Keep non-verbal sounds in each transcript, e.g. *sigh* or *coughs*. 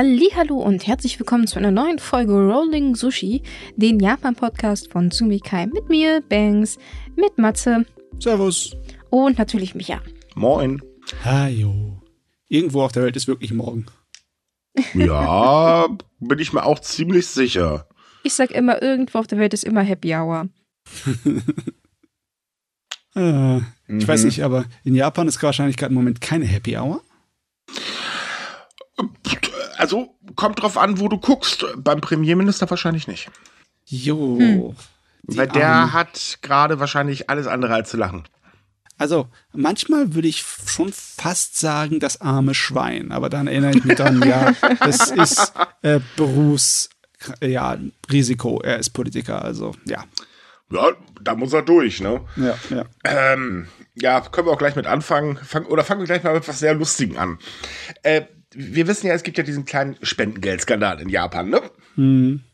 Hallo und herzlich willkommen zu einer neuen Folge Rolling Sushi, den Japan-Podcast von Sumikai mit mir, Banks, mit Matze. Servus. Und natürlich Micha. Moin. Hajo. Irgendwo auf der Welt ist wirklich morgen. *laughs* Ja, bin ich mir auch ziemlich sicher. Ich sag immer, irgendwo auf der Welt ist immer Happy Hour. äh, *laughs* ich mhm. weiß nicht, aber in Japan ist wahrscheinlich gerade im Moment keine Happy Hour. Also kommt drauf an, wo du guckst. Beim Premierminister wahrscheinlich nicht. Jo. Hm. Weil der Arme. hat gerade wahrscheinlich alles andere als zu lachen. Also manchmal würde ich schon fast sagen, das arme Schwein, aber dann erinnere ich mich dann, ja, *laughs* das ist äh, Berufs, ja, Risiko. Er ist Politiker, also ja. Ja, da muss er durch, ne? Ja, ja. Ähm, ja, können wir auch gleich mit anfangen. Fang, oder fangen wir gleich mal mit etwas sehr Lustigen an. Äh, wir wissen ja, es gibt ja diesen kleinen Spendengeldskandal in Japan, ne? Mhm.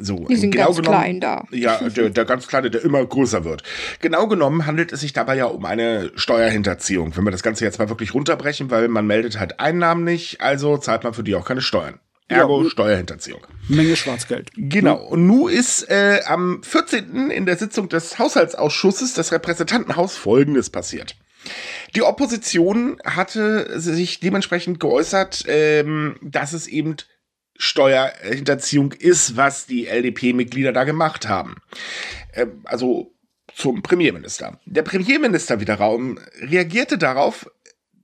So, Die sind genau ganz genommen, klein da. Ja, der, der ganz kleine, der immer größer wird. Genau genommen handelt es sich dabei ja um eine Steuerhinterziehung, wenn wir das Ganze jetzt mal wirklich runterbrechen, weil man meldet halt Einnahmen nicht, also zahlt man für die auch keine Steuern. Ergo Ja. Steuerhinterziehung. Menge Schwarzgeld. Genau. Und nun ist äh, am 14. in der Sitzung des Haushaltsausschusses des Repräsentantenhaus Folgendes passiert. Die Opposition hatte sich dementsprechend geäußert, ähm, dass es eben Steuerhinterziehung ist, was die LDP-Mitglieder da gemacht haben. Ähm, also zum Premierminister. Der Premierminister wiederum reagierte darauf,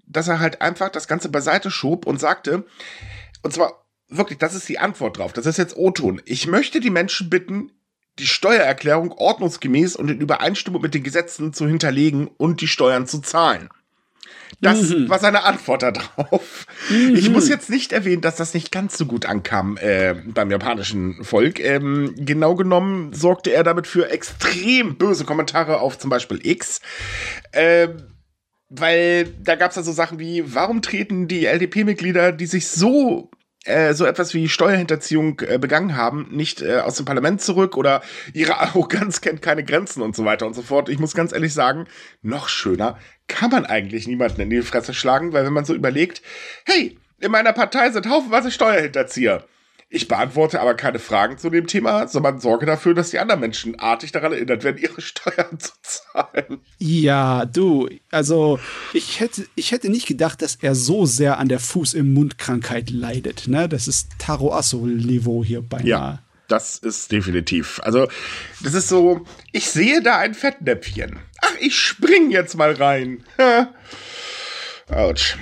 dass er halt einfach das Ganze beiseite schob und sagte, und zwar wirklich, das ist die Antwort drauf, das ist jetzt O-Ton. Ich möchte die Menschen bitten, die Steuererklärung ordnungsgemäß und in Übereinstimmung mit den Gesetzen zu hinterlegen und die Steuern zu zahlen. Das Mhm. war seine Antwort darauf. Ich muss jetzt nicht erwähnen, dass das nicht ganz so gut ankam äh, beim japanischen Volk. Ähm, genau genommen sorgte er damit für extrem böse Kommentare auf zum Beispiel X. Ähm, weil da gab es also Sachen wie, warum treten die LDP-Mitglieder, die sich so äh, so etwas wie Steuerhinterziehung äh, begangen haben, nicht äh, aus dem Parlament zurück oder ihre *laughs* Arroganz kennt keine Grenzen und so weiter und so fort. Ich muss ganz ehrlich sagen, noch schöner kann man eigentlich niemanden in die Fresse schlagen, weil wenn man so überlegt, hey, in meiner Partei sind haufenweise Steuerhinterzieher. Ich beantworte aber keine Fragen zu dem Thema, sondern sorge dafür, dass die anderen Menschen artig daran erinnert werden, ihre Steuern zu zahlen. Ja, du, also ich hätte, ich hätte nicht gedacht, dass er so sehr an der Fuß-im-Mund-Krankheit leidet. Ne? Das ist Taro Asso-Niveau hier beinahe. Ja, das ist definitiv. Also, das ist so, ich sehe da ein Fettnäpfchen. Ach, ich spring jetzt mal rein. Autsch.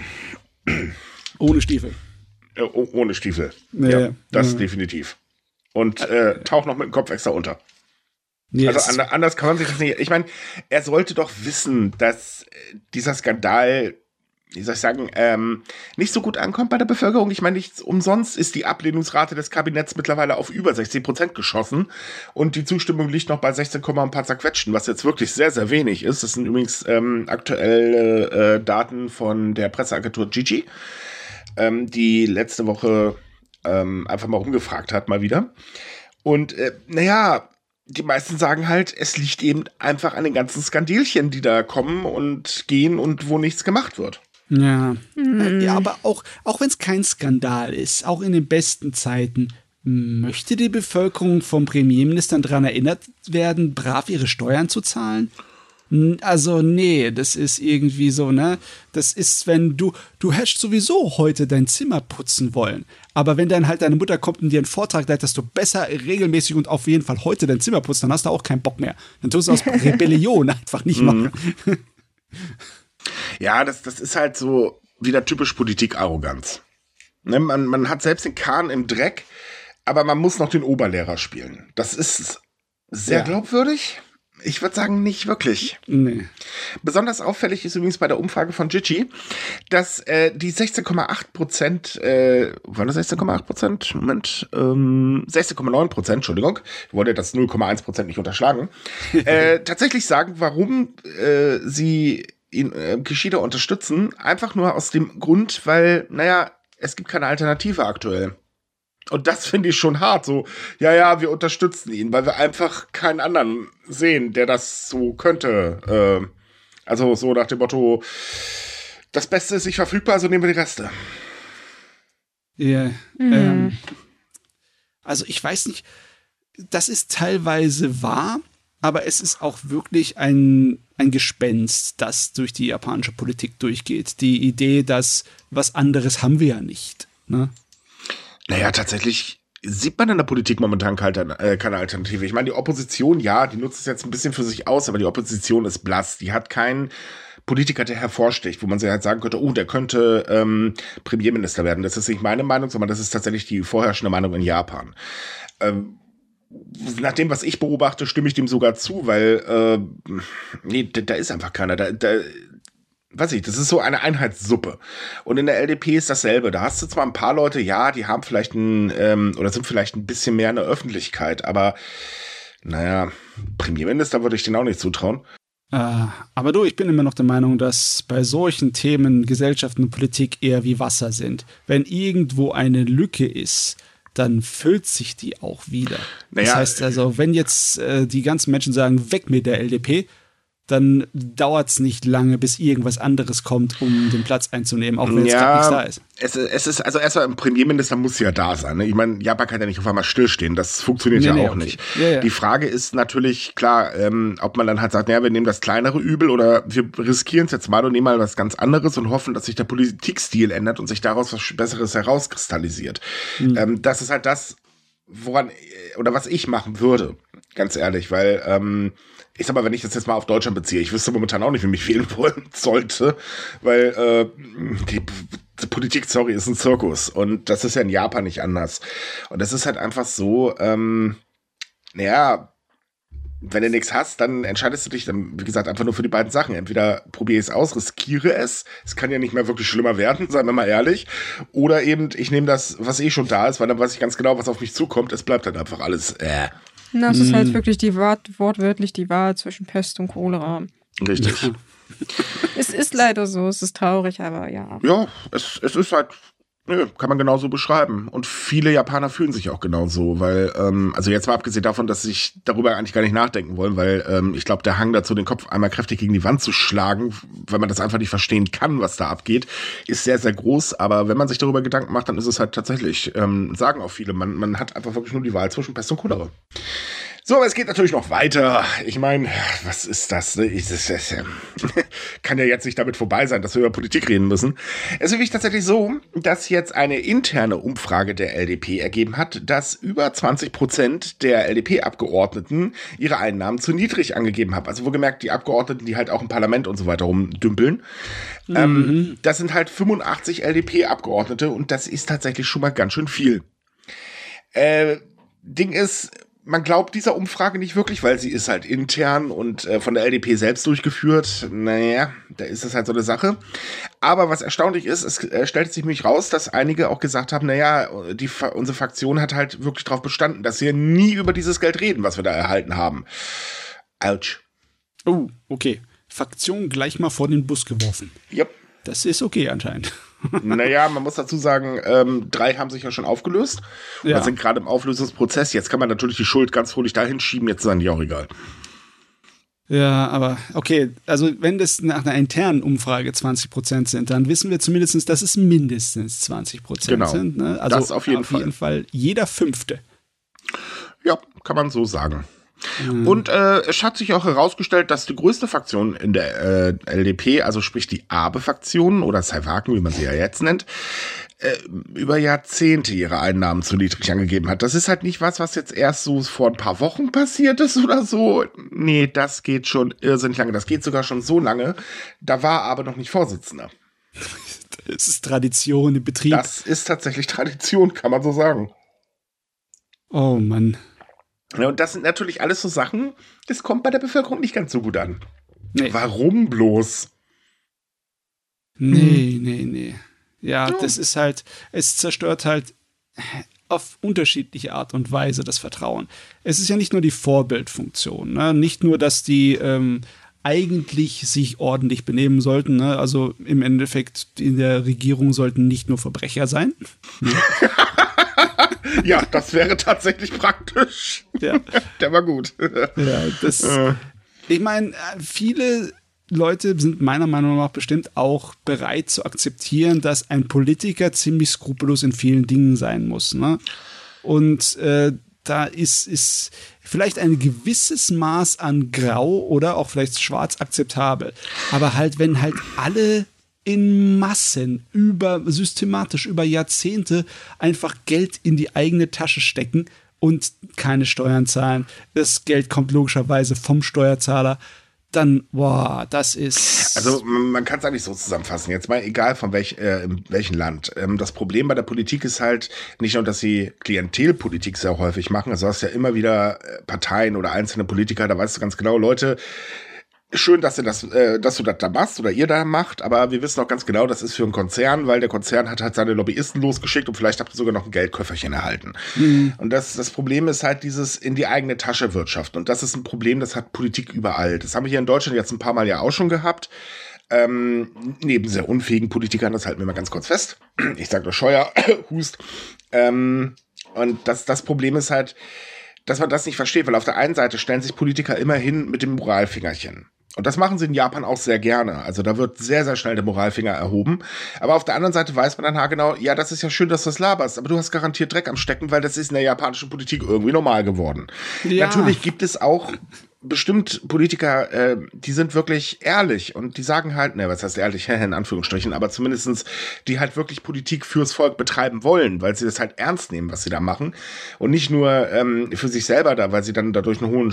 Ohne Stiefel. Äh, oh- ohne Stiefel. Nee, ja, das ja. definitiv. Und äh, taucht noch mit dem Kopf extra unter. Nee, Also anders kann man sich das nicht. Ich meine, er sollte doch wissen, dass äh, dieser Skandal, wie soll ich sagen, ähm, nicht so gut ankommt bei der Bevölkerung. Ich meine, nicht umsonst ist die Ablehnungsrate des Kabinetts mittlerweile auf über 60 Prozent geschossen und die Zustimmung liegt noch bei 16, ein paar zerquetschten, was jetzt wirklich sehr, sehr wenig ist. Das sind übrigens ähm, aktuelle äh, Daten von der Presseagentur Gigi, ähm, die letzte Woche ähm, einfach mal rumgefragt hat, mal wieder. Und äh, naja, die meisten sagen halt, es liegt eben einfach an den ganzen Skandilchen, die da kommen und gehen und wo nichts gemacht wird. Ja. ja, aber auch, auch wenn es kein Skandal ist, auch in den besten Zeiten, möchte die Bevölkerung vom Premierminister daran erinnert werden, brav ihre Steuern zu zahlen? Also, nee, das ist irgendwie so, ne? Das ist, wenn du, du hättest sowieso heute dein Zimmer putzen wollen. Aber wenn dann halt deine Mutter kommt und dir einen Vortrag leitet, dass du besser regelmäßig und auf jeden Fall heute dein Zimmer putzt, dann hast du auch keinen Bock mehr. Dann tust du aus *laughs* Rebellion einfach nicht machen. Ja, das, das ist halt so wieder typisch Politik-Arroganz. Ne, man, man hat selbst den Kahn im Dreck, aber man muss noch den Oberlehrer spielen. Das ist sehr Ja. glaubwürdig. Ich würde sagen, nicht wirklich. Nee. Besonders auffällig ist übrigens bei der Umfrage von Gigi, dass äh, die 16,8 Prozent, äh, waren das 16,8 Prozent? Moment, ähm, 16,9 Prozent, Entschuldigung, ich wollte das 0,1 Prozent nicht unterschlagen, *laughs* äh, tatsächlich sagen, warum äh, sie ihn, äh, Kishida unterstützen, einfach nur aus dem Grund, weil, naja, es gibt keine Alternative aktuell. Und das finde ich schon hart. So, ja, ja, wir unterstützen ihn, weil wir einfach keinen anderen sehen, der das so könnte. Ähm, also so nach dem Motto, das Beste ist nicht verfügbar, also nehmen wir die Reste. Ja. Mhm. Ähm, also ich weiß nicht, das ist teilweise wahr, aber es ist auch wirklich ein, ein Gespenst, das durch die japanische Politik durchgeht. Die Idee, dass was anderes haben wir ja nicht. Ne? Naja, tatsächlich sieht man in der Politik momentan keine, äh, keine Alternative. Ich meine, die Opposition, ja, die nutzt es jetzt ein bisschen für sich aus, aber die Opposition ist blass. Die hat keinen Politiker, der hervorsticht, wo man sich halt sagen könnte, oh, der könnte ähm, Premierminister werden. Das ist nicht meine Meinung, sondern das ist tatsächlich die vorherrschende Meinung in Japan. Ähm, nach dem, was ich beobachte, stimme ich dem sogar zu, weil äh, nee, da, da ist einfach keiner. Da, da, weiß ich, das ist so eine Einheitssuppe. Und in der LDP ist dasselbe. Da hast du zwar ein paar Leute, ja, die haben vielleicht ein, ähm, oder sind vielleicht ein bisschen mehr in der Öffentlichkeit, aber naja, Premierminister würde ich denen auch nicht zutrauen. Äh, aber du, ich bin immer noch der Meinung, dass bei solchen Themen Gesellschaft und Politik eher wie Wasser sind. Wenn irgendwo eine Lücke ist, dann füllt sich die auch wieder. Naja, das heißt also, wenn jetzt äh, die ganzen Menschen sagen, weg mit der LDP, dann dauert es nicht lange, bis irgendwas anderes kommt, um den Platz einzunehmen, auch wenn jetzt ja, nichts da ist. Es, es ist, also erstmal ein Premierminister muss ja da sein. Ne? Ich meine, Japan kann ja nicht auf einmal stillstehen. Das funktioniert nee, ja nee, auch okay. nicht. Ja, ja. Die Frage ist natürlich, klar, ähm, ob man dann halt sagt, naja, wir nehmen das kleinere Übel oder wir riskieren es jetzt mal und nehmen mal was ganz anderes und hoffen, dass sich der Politikstil ändert und sich daraus was Besseres herauskristallisiert. Mhm. Ähm, das ist halt das, woran, oder was ich machen würde, ganz ehrlich, weil, ähm, ich sag mal, wenn ich das jetzt mal auf Deutschland beziehe, ich wüsste momentan auch nicht, wie mich wählen *laughs* wollen sollte, weil äh, die, die Politik, sorry, ist ein Zirkus und das ist ja in Japan nicht anders. Und das ist halt einfach so, ähm, naja, wenn du nichts hast, dann entscheidest du dich dann, wie gesagt, einfach nur für die beiden Sachen. Entweder probiere ich es aus, riskiere es, es kann ja nicht mehr wirklich schlimmer werden, *laughs* seien wir mal ehrlich, oder eben ich nehme das, was eh schon da ist, weil dann weiß ich ganz genau, was auf mich zukommt, es bleibt dann einfach alles, äh. Das ist halt hm. wirklich die Wort, wortwörtlich die Wahl zwischen Pest und Cholera. Richtig. es ist leider so, es ist traurig, aber ja. Ja, es, es ist halt Nö, kann man genauso beschreiben. Und viele Japaner fühlen sich auch genauso, weil, ähm, also jetzt mal abgesehen davon, dass sich darüber eigentlich gar nicht nachdenken wollen, weil ähm, ich glaube, der Hang dazu, den Kopf einmal kräftig gegen die Wand zu schlagen, weil man das einfach nicht verstehen kann, was da abgeht, ist sehr, sehr groß. Aber wenn man sich darüber Gedanken macht, dann ist es halt tatsächlich, ähm, sagen auch viele, man, man hat einfach wirklich nur die Wahl zwischen Pest und Cholera. So, aber es geht natürlich noch weiter. Ich meine, was ist das? Ne? Ich, das, das *laughs* kann ja jetzt nicht damit vorbei sein, dass wir über Politik reden müssen. Es ist wirklich tatsächlich so, dass jetzt eine interne Umfrage der LDP ergeben hat, dass über 20 Prozent der LDP-Abgeordneten ihre Einnahmen zu niedrig angegeben haben. Also wohlgemerkt, die Abgeordneten, die halt auch im Parlament und so weiter rumdümpeln. Ähm, mhm. Ähm, das sind halt 85 LDP-Abgeordnete und das ist tatsächlich schon mal ganz schön viel. Äh, Ding ist, man glaubt dieser Umfrage nicht wirklich, weil sie ist halt intern und äh, von der LDP selbst durchgeführt. Naja, da ist das halt so eine Sache. Aber was erstaunlich ist, es äh, stellt sich nämlich raus, dass einige auch gesagt haben, naja, die, unsere Fraktion hat halt wirklich darauf bestanden, dass wir nie über dieses Geld reden, was wir da erhalten haben. Ouch. Oh, okay. Fraktion gleich mal vor den Bus geworfen. Yep. Das ist okay anscheinend naja, man muss dazu sagen, ähm, drei haben sich ja schon aufgelöst. Ja. sind gerade im Auflösungsprozess. Jetzt kann man natürlich die Schuld ganz fröhlich dahin schieben, jetzt sind die auch egal. Ja, aber okay, also wenn das nach einer internen Umfrage 20 Prozent sind, dann wissen wir zumindest, dass es mindestens 20 Prozent genau. sind. Ne? Also das auf jeden, auf jeden Fall. Fall jeder Fünfte. Ja, kann man so sagen. Mhm. Und äh, es hat sich auch herausgestellt, dass die größte Fraktion in der äh, LDP, also sprich die Abe-Fraktion oder Saiwaken, wie man sie ja jetzt nennt, äh, über Jahrzehnte ihre Einnahmen zu niedrig angegeben hat. Das ist halt nicht was, was jetzt erst so vor ein paar Wochen passiert ist oder so. Nee, das geht schon irrsinnig lange. Das geht sogar schon so lange. Da war aber noch nicht Vorsitzender. Das ist Tradition im Betrieb. Das ist tatsächlich Tradition, kann man so sagen. Oh Mann. Ja, und das sind natürlich alles so Sachen, das kommt bei der Bevölkerung nicht ganz so gut an. Nee. Warum bloß? Nee, nee, nee. Ja, ja, das ist halt, es zerstört halt *laughs* auf unterschiedliche Art und Weise das Vertrauen. Es ist ja nicht nur die Vorbildfunktion, ne? nicht nur, dass die ähm, eigentlich sich ordentlich benehmen sollten. Ne? Also im Endeffekt in der Regierung sollten nicht nur Verbrecher sein. *laughs* *laughs* Ja, das wäre tatsächlich praktisch. Ja. *laughs* Der war gut. Ja, das. Ich meine, viele Leute sind meiner Meinung nach bestimmt auch bereit zu akzeptieren, dass ein Politiker ziemlich skrupellos in vielen Dingen sein muss. Ne? Und äh, da ist, ist vielleicht ein gewisses Maß an Grau oder auch vielleicht schwarz akzeptabel. Aber halt, wenn halt alle in Massen über systematisch über Jahrzehnte einfach Geld in die eigene Tasche stecken und keine Steuern zahlen. Das Geld kommt logischerweise vom Steuerzahler dann, boah, das ist. Also man kann es eigentlich so zusammenfassen. Jetzt mal egal von welch, äh, in welchem Land. Ähm, das Problem bei der Politik ist halt nicht nur, dass sie Klientelpolitik sehr häufig machen. Also du hast ja immer wieder äh, Parteien oder einzelne Politiker, da weißt du ganz genau, Leute, schön, dass du das, äh, dass du das da machst oder ihr da macht, aber wir wissen auch ganz genau, das ist für einen Konzern, weil der Konzern hat halt seine Lobbyisten losgeschickt und vielleicht habt ihr sogar noch ein Geldköfferchen erhalten. Mhm. Und das, das Problem ist halt dieses in die eigene Tasche Wirtschaft. Und das ist ein Problem, das hat Politik überall. Das haben wir hier in Deutschland jetzt ein paar Mal ja auch schon gehabt. Ähm, neben sehr unfähigen Politikern, das halten wir mal ganz kurz fest. Ich sage nur Scheuer, *coughs* Hust. Ähm, und das, das Problem ist halt, dass man das nicht versteht, weil auf der einen Seite stellen sich Politiker immer hin mit dem Moralfingerchen. Und das machen sie in Japan auch sehr gerne. Also da wird sehr, sehr schnell der Moralfinger erhoben. Aber auf der anderen Seite weiß man dann haargenau, ja, das ist ja schön, dass du das laberst, aber du hast garantiert Dreck am Stecken, weil das ist in der japanischen Politik irgendwie normal geworden. Ja. Natürlich gibt es auch bestimmt Politiker, äh, die sind wirklich ehrlich und die sagen halt, ne, was heißt ehrlich, *laughs* in Anführungsstrichen, aber zumindestens die halt wirklich Politik fürs Volk betreiben wollen, weil sie das halt ernst nehmen, was sie da machen. Und nicht nur ähm, für sich selber da, weil sie dann dadurch eine hohe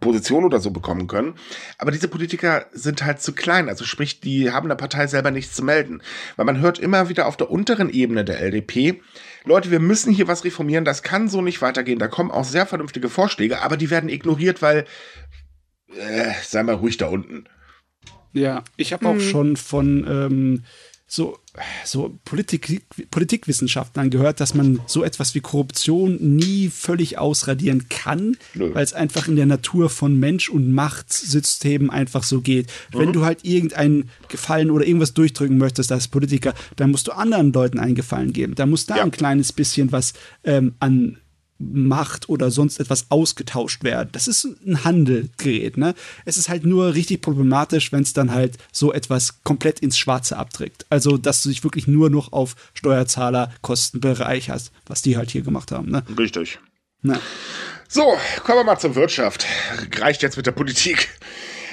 Position oder so bekommen können. Aber diese Politiker sind halt zu klein, also sprich, die haben der Partei selber nichts zu melden, weil man hört immer wieder auf der unteren Ebene der LDP, Leute, wir müssen hier was reformieren, das kann so nicht weitergehen. Da kommen auch sehr vernünftige Vorschläge, aber die werden ignoriert, weil, äh, sei mal ruhig da unten. Ja, ich habe auch mhm. schon von ähm, so, so Politik, Politikwissenschaftlern gehört, dass man so etwas wie Korruption nie völlig ausradieren kann, weil es einfach in der Natur von Mensch und Machtsystemen einfach so geht. Mhm. Wenn du halt irgendeinen Gefallen oder irgendwas durchdrücken möchtest als Politiker, dann musst du anderen Leuten einen Gefallen geben. Da muss da ja. ein kleines bisschen was ähm, an Macht oder sonst etwas ausgetauscht werden. Das ist ein Handelgerät, ne? Es ist halt nur richtig problematisch, wenn es dann halt so etwas komplett ins Schwarze abträgt. Also, dass du dich wirklich nur noch auf Steuerzahlerkosten bereicherst, was die halt hier gemacht haben, ne? Richtig. Na. So, kommen wir mal zur Wirtschaft. Reicht jetzt mit der Politik.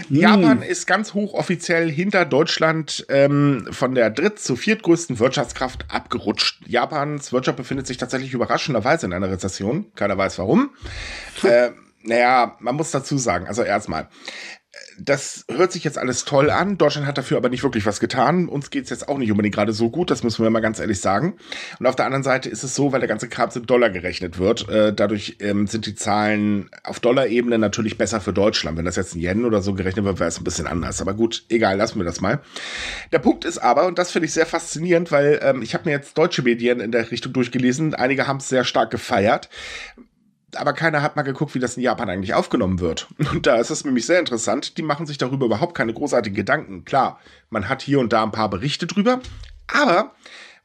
Hm. Japan ist ganz hochoffiziell hinter Deutschland ähm, von der dritt- zu viertgrößten Wirtschaftskraft abgerutscht. Japans Wirtschaft befindet sich tatsächlich überraschenderweise in einer Rezession. Keiner weiß warum. *laughs* äh, naja, man muss dazu sagen, also erstmal, das hört sich jetzt alles toll an. Deutschland hat dafür aber nicht wirklich was getan. Uns geht's jetzt auch nicht unbedingt gerade so gut, das müssen wir mal ganz ehrlich sagen. Und auf der anderen Seite ist es so, weil der ganze Kram in Dollar gerechnet wird. Äh, dadurch ähm, sind die Zahlen auf Dollar-Ebene natürlich besser für Deutschland. Wenn das jetzt in Yen oder so gerechnet wird, wäre es ein bisschen anders. Aber gut, egal, lassen wir das mal. Der Punkt ist aber, und das finde ich sehr faszinierend, weil ähm, ich habe mir jetzt deutsche Medien in der Richtung durchgelesen. Einige haben es sehr stark gefeiert aber keiner hat mal geguckt, wie das in Japan eigentlich aufgenommen wird. Und da ist es nämlich sehr interessant. Die machen sich darüber überhaupt keine großartigen Gedanken. Klar, man hat hier und da ein paar Berichte drüber, aber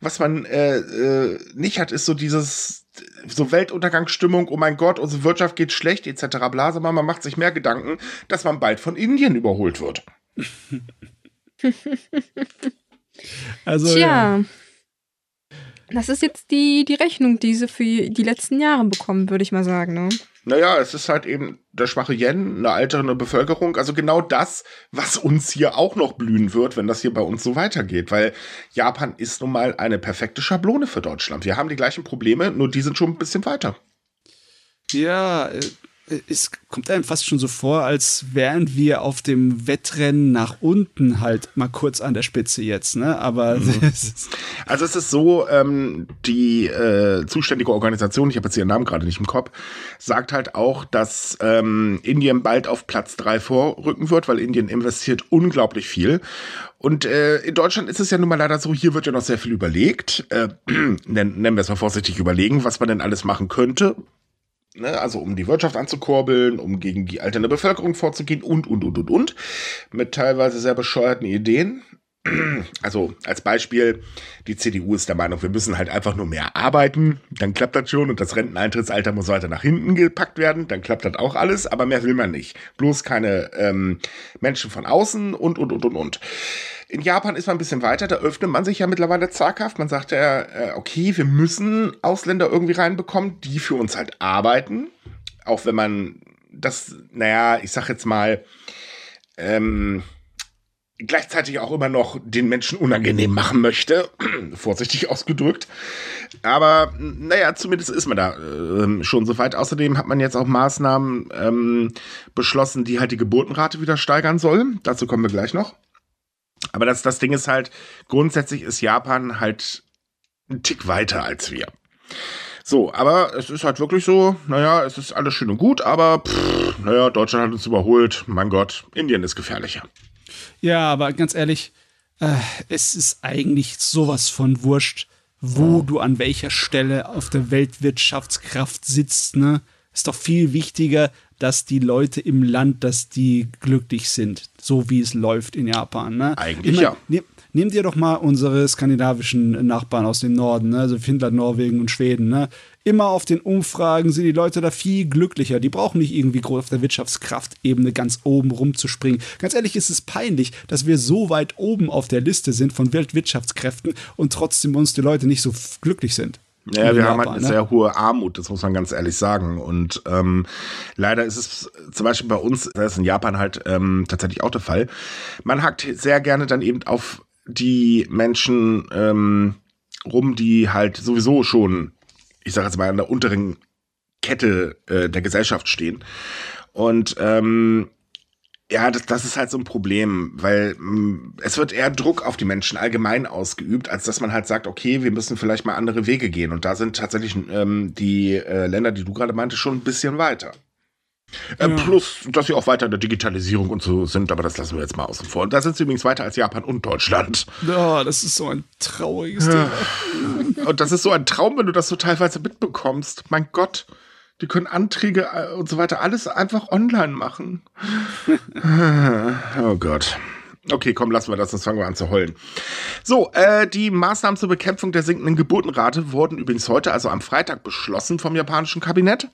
was man äh, äh, nicht hat, ist so dieses so Weltuntergangsstimmung, oh mein Gott, unsere Wirtschaft geht schlecht, etc. bla, sondern man macht sich mehr Gedanken, dass man bald von Indien überholt wird. *laughs* also, Tja. Ja. Das ist jetzt die, die Rechnung, die sie für die letzten Jahre bekommen, würde ich mal sagen. Ne? Naja, es ist halt eben der schwache Yen, eine alternde Bevölkerung. Also genau das, was uns hier auch noch blühen wird, wenn das hier bei uns so weitergeht. Weil Japan ist nun mal eine perfekte Schablone für Deutschland. Wir haben die gleichen Probleme, nur die sind schon ein bisschen weiter. Ja, äh, es kommt einem fast schon so vor, als wären wir auf dem Wettrennen nach unten halt mal kurz an der Spitze jetzt, ne? Aber mhm. *laughs* also es ist so, ähm, die äh, zuständige Organisation, ich habe jetzt ihren Namen gerade nicht im Kopf, sagt halt auch, dass ähm, Indien bald auf Platz drei vorrücken wird, weil Indien investiert unglaublich viel. Und äh, in Deutschland ist es ja nun mal leider so, hier wird ja noch sehr viel überlegt, äh, *clears throat* nennen, nennen wir es mal vorsichtig überlegen, was man denn alles machen könnte Ne, also um die Wirtschaft anzukurbeln, um gegen die alternde Bevölkerung vorzugehen und, und, und, und, und. Mit teilweise sehr bescheuerten Ideen. *clears throat* Also als Beispiel, die CDU ist der Meinung, wir müssen halt einfach nur mehr arbeiten, dann klappt das schon und das Renteneintrittsalter muss weiter nach hinten gepackt werden, dann klappt das auch alles, aber mehr will man nicht. Bloß keine ähm, Menschen von außen und, und, und, und, und. In Japan ist man ein bisschen weiter, da öffnet man sich ja mittlerweile zaghaft. Man sagt ja, äh, okay, wir müssen Ausländer irgendwie reinbekommen, die für uns halt arbeiten. Auch wenn man das, naja, ich sag jetzt mal, ähm, gleichzeitig auch immer noch den Menschen unangenehm machen möchte, *clears throat* vorsichtig ausgedrückt. Aber naja, zumindest ist man da äh, schon so weit. Außerdem hat man jetzt auch Maßnahmen ähm, beschlossen, die halt die Geburtenrate wieder steigern soll. Dazu kommen wir gleich noch. Aber das, das Ding ist halt, grundsätzlich ist Japan halt ein Tick weiter als wir. So, aber es ist halt wirklich so, naja, es ist alles schön und gut, aber pff, naja, Deutschland hat uns überholt. Mein Gott, Indien ist gefährlicher. Ja, aber ganz ehrlich, äh, es ist eigentlich sowas von wurscht, wo du an welcher Stelle auf der Weltwirtschaftskraft sitzt, ne? Ist doch viel wichtiger, dass die Leute im Land, dass die glücklich sind, so wie es läuft in Japan. Ne? Eigentlich Immer, ja. Ne, Nehmen dir doch mal unsere skandinavischen Nachbarn aus dem Norden, ne? also Finnland, Norwegen und Schweden. Ne? Immer auf den Umfragen sind die Leute da viel glücklicher. Die brauchen nicht irgendwie groß auf der Wirtschaftskraftebene ganz oben rumzuspringen. Ganz ehrlich ist es peinlich, dass wir so weit oben auf der Liste sind von Weltwirtschaftskräften und trotzdem uns die Leute nicht so glücklich sind. Ja, wir haben halt eine ne? sehr hohe Armut, das muss man ganz ehrlich sagen. Und ähm, leider ist es zum Beispiel bei uns, das ist in Japan halt ähm, tatsächlich auch der Fall. Man hackt sehr gerne dann eben auf die Menschen ähm, rum, die halt sowieso schon, ich sage jetzt mal, an der unteren Kette äh, der Gesellschaft stehen. Und ähm, ja, das, das ist halt so ein Problem, weil mh, mm, es wird eher Druck auf die Menschen allgemein ausgeübt, als dass man halt sagt, okay, wir müssen vielleicht mal andere Wege gehen. Und da sind tatsächlich ähm, die äh, Länder, die du gerade meinte, schon ein bisschen weiter. Äh, ja. Plus, dass sie auch weiter in der Digitalisierung und so sind, aber das lassen wir jetzt mal außen vor. Und da sind sie übrigens weiter als Japan und Deutschland. Ja, das ist so ein trauriges Thema. *laughs* und das ist so ein Traum, wenn du das so teilweise mitbekommst. Mein Gott, die können Anträge äh, und so weiter alles einfach online machen. *laughs* oh Gott. Okay, komm, lassen wir das, sonst fangen wir an zu heulen. So, äh, die Maßnahmen zur Bekämpfung der sinkenden Geburtenrate wurden übrigens heute, also am Freitag, beschlossen vom japanischen Kabinett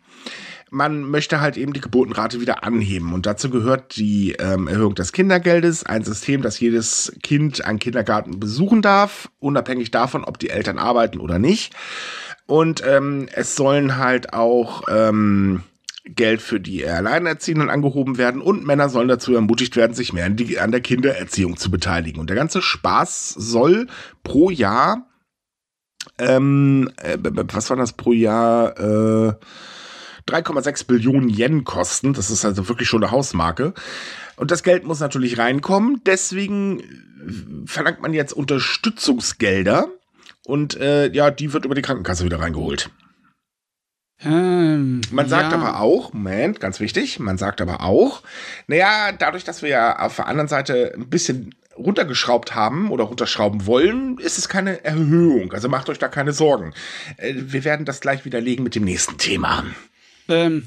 man möchte halt eben die Geburtenrate wieder anheben. Und dazu gehört die ähm, Erhöhung des Kindergeldes, ein System, das jedes Kind einen Kindergarten besuchen darf, unabhängig davon, ob die Eltern arbeiten oder nicht. Und ähm, es sollen halt auch ähm, Geld für die Alleinerziehenden angehoben werden und Männer sollen dazu ermutigt werden, sich mehr an der Kindererziehung zu beteiligen. Und der ganze Spaß soll pro Jahr, ähm, äh, was war das pro Jahr? Äh, 3,6 Billionen Yen kosten. Das ist also wirklich schon eine Hausmarke. Und das Geld muss natürlich reinkommen. Deswegen äh, verlangt man jetzt Unterstützungsgelder. Und äh, ja, die wird über die Krankenkasse wieder reingeholt. Ähm, man sagt ja. aber auch, Moment, ganz wichtig, man sagt aber auch, naja, dadurch, dass wir ja auf der anderen Seite ein bisschen runtergeschraubt haben oder runterschrauben wollen, ist es keine Erhöhung. Also macht euch da keine Sorgen. Äh, wir werden das gleich widerlegen mit dem nächsten Thema. Ähm,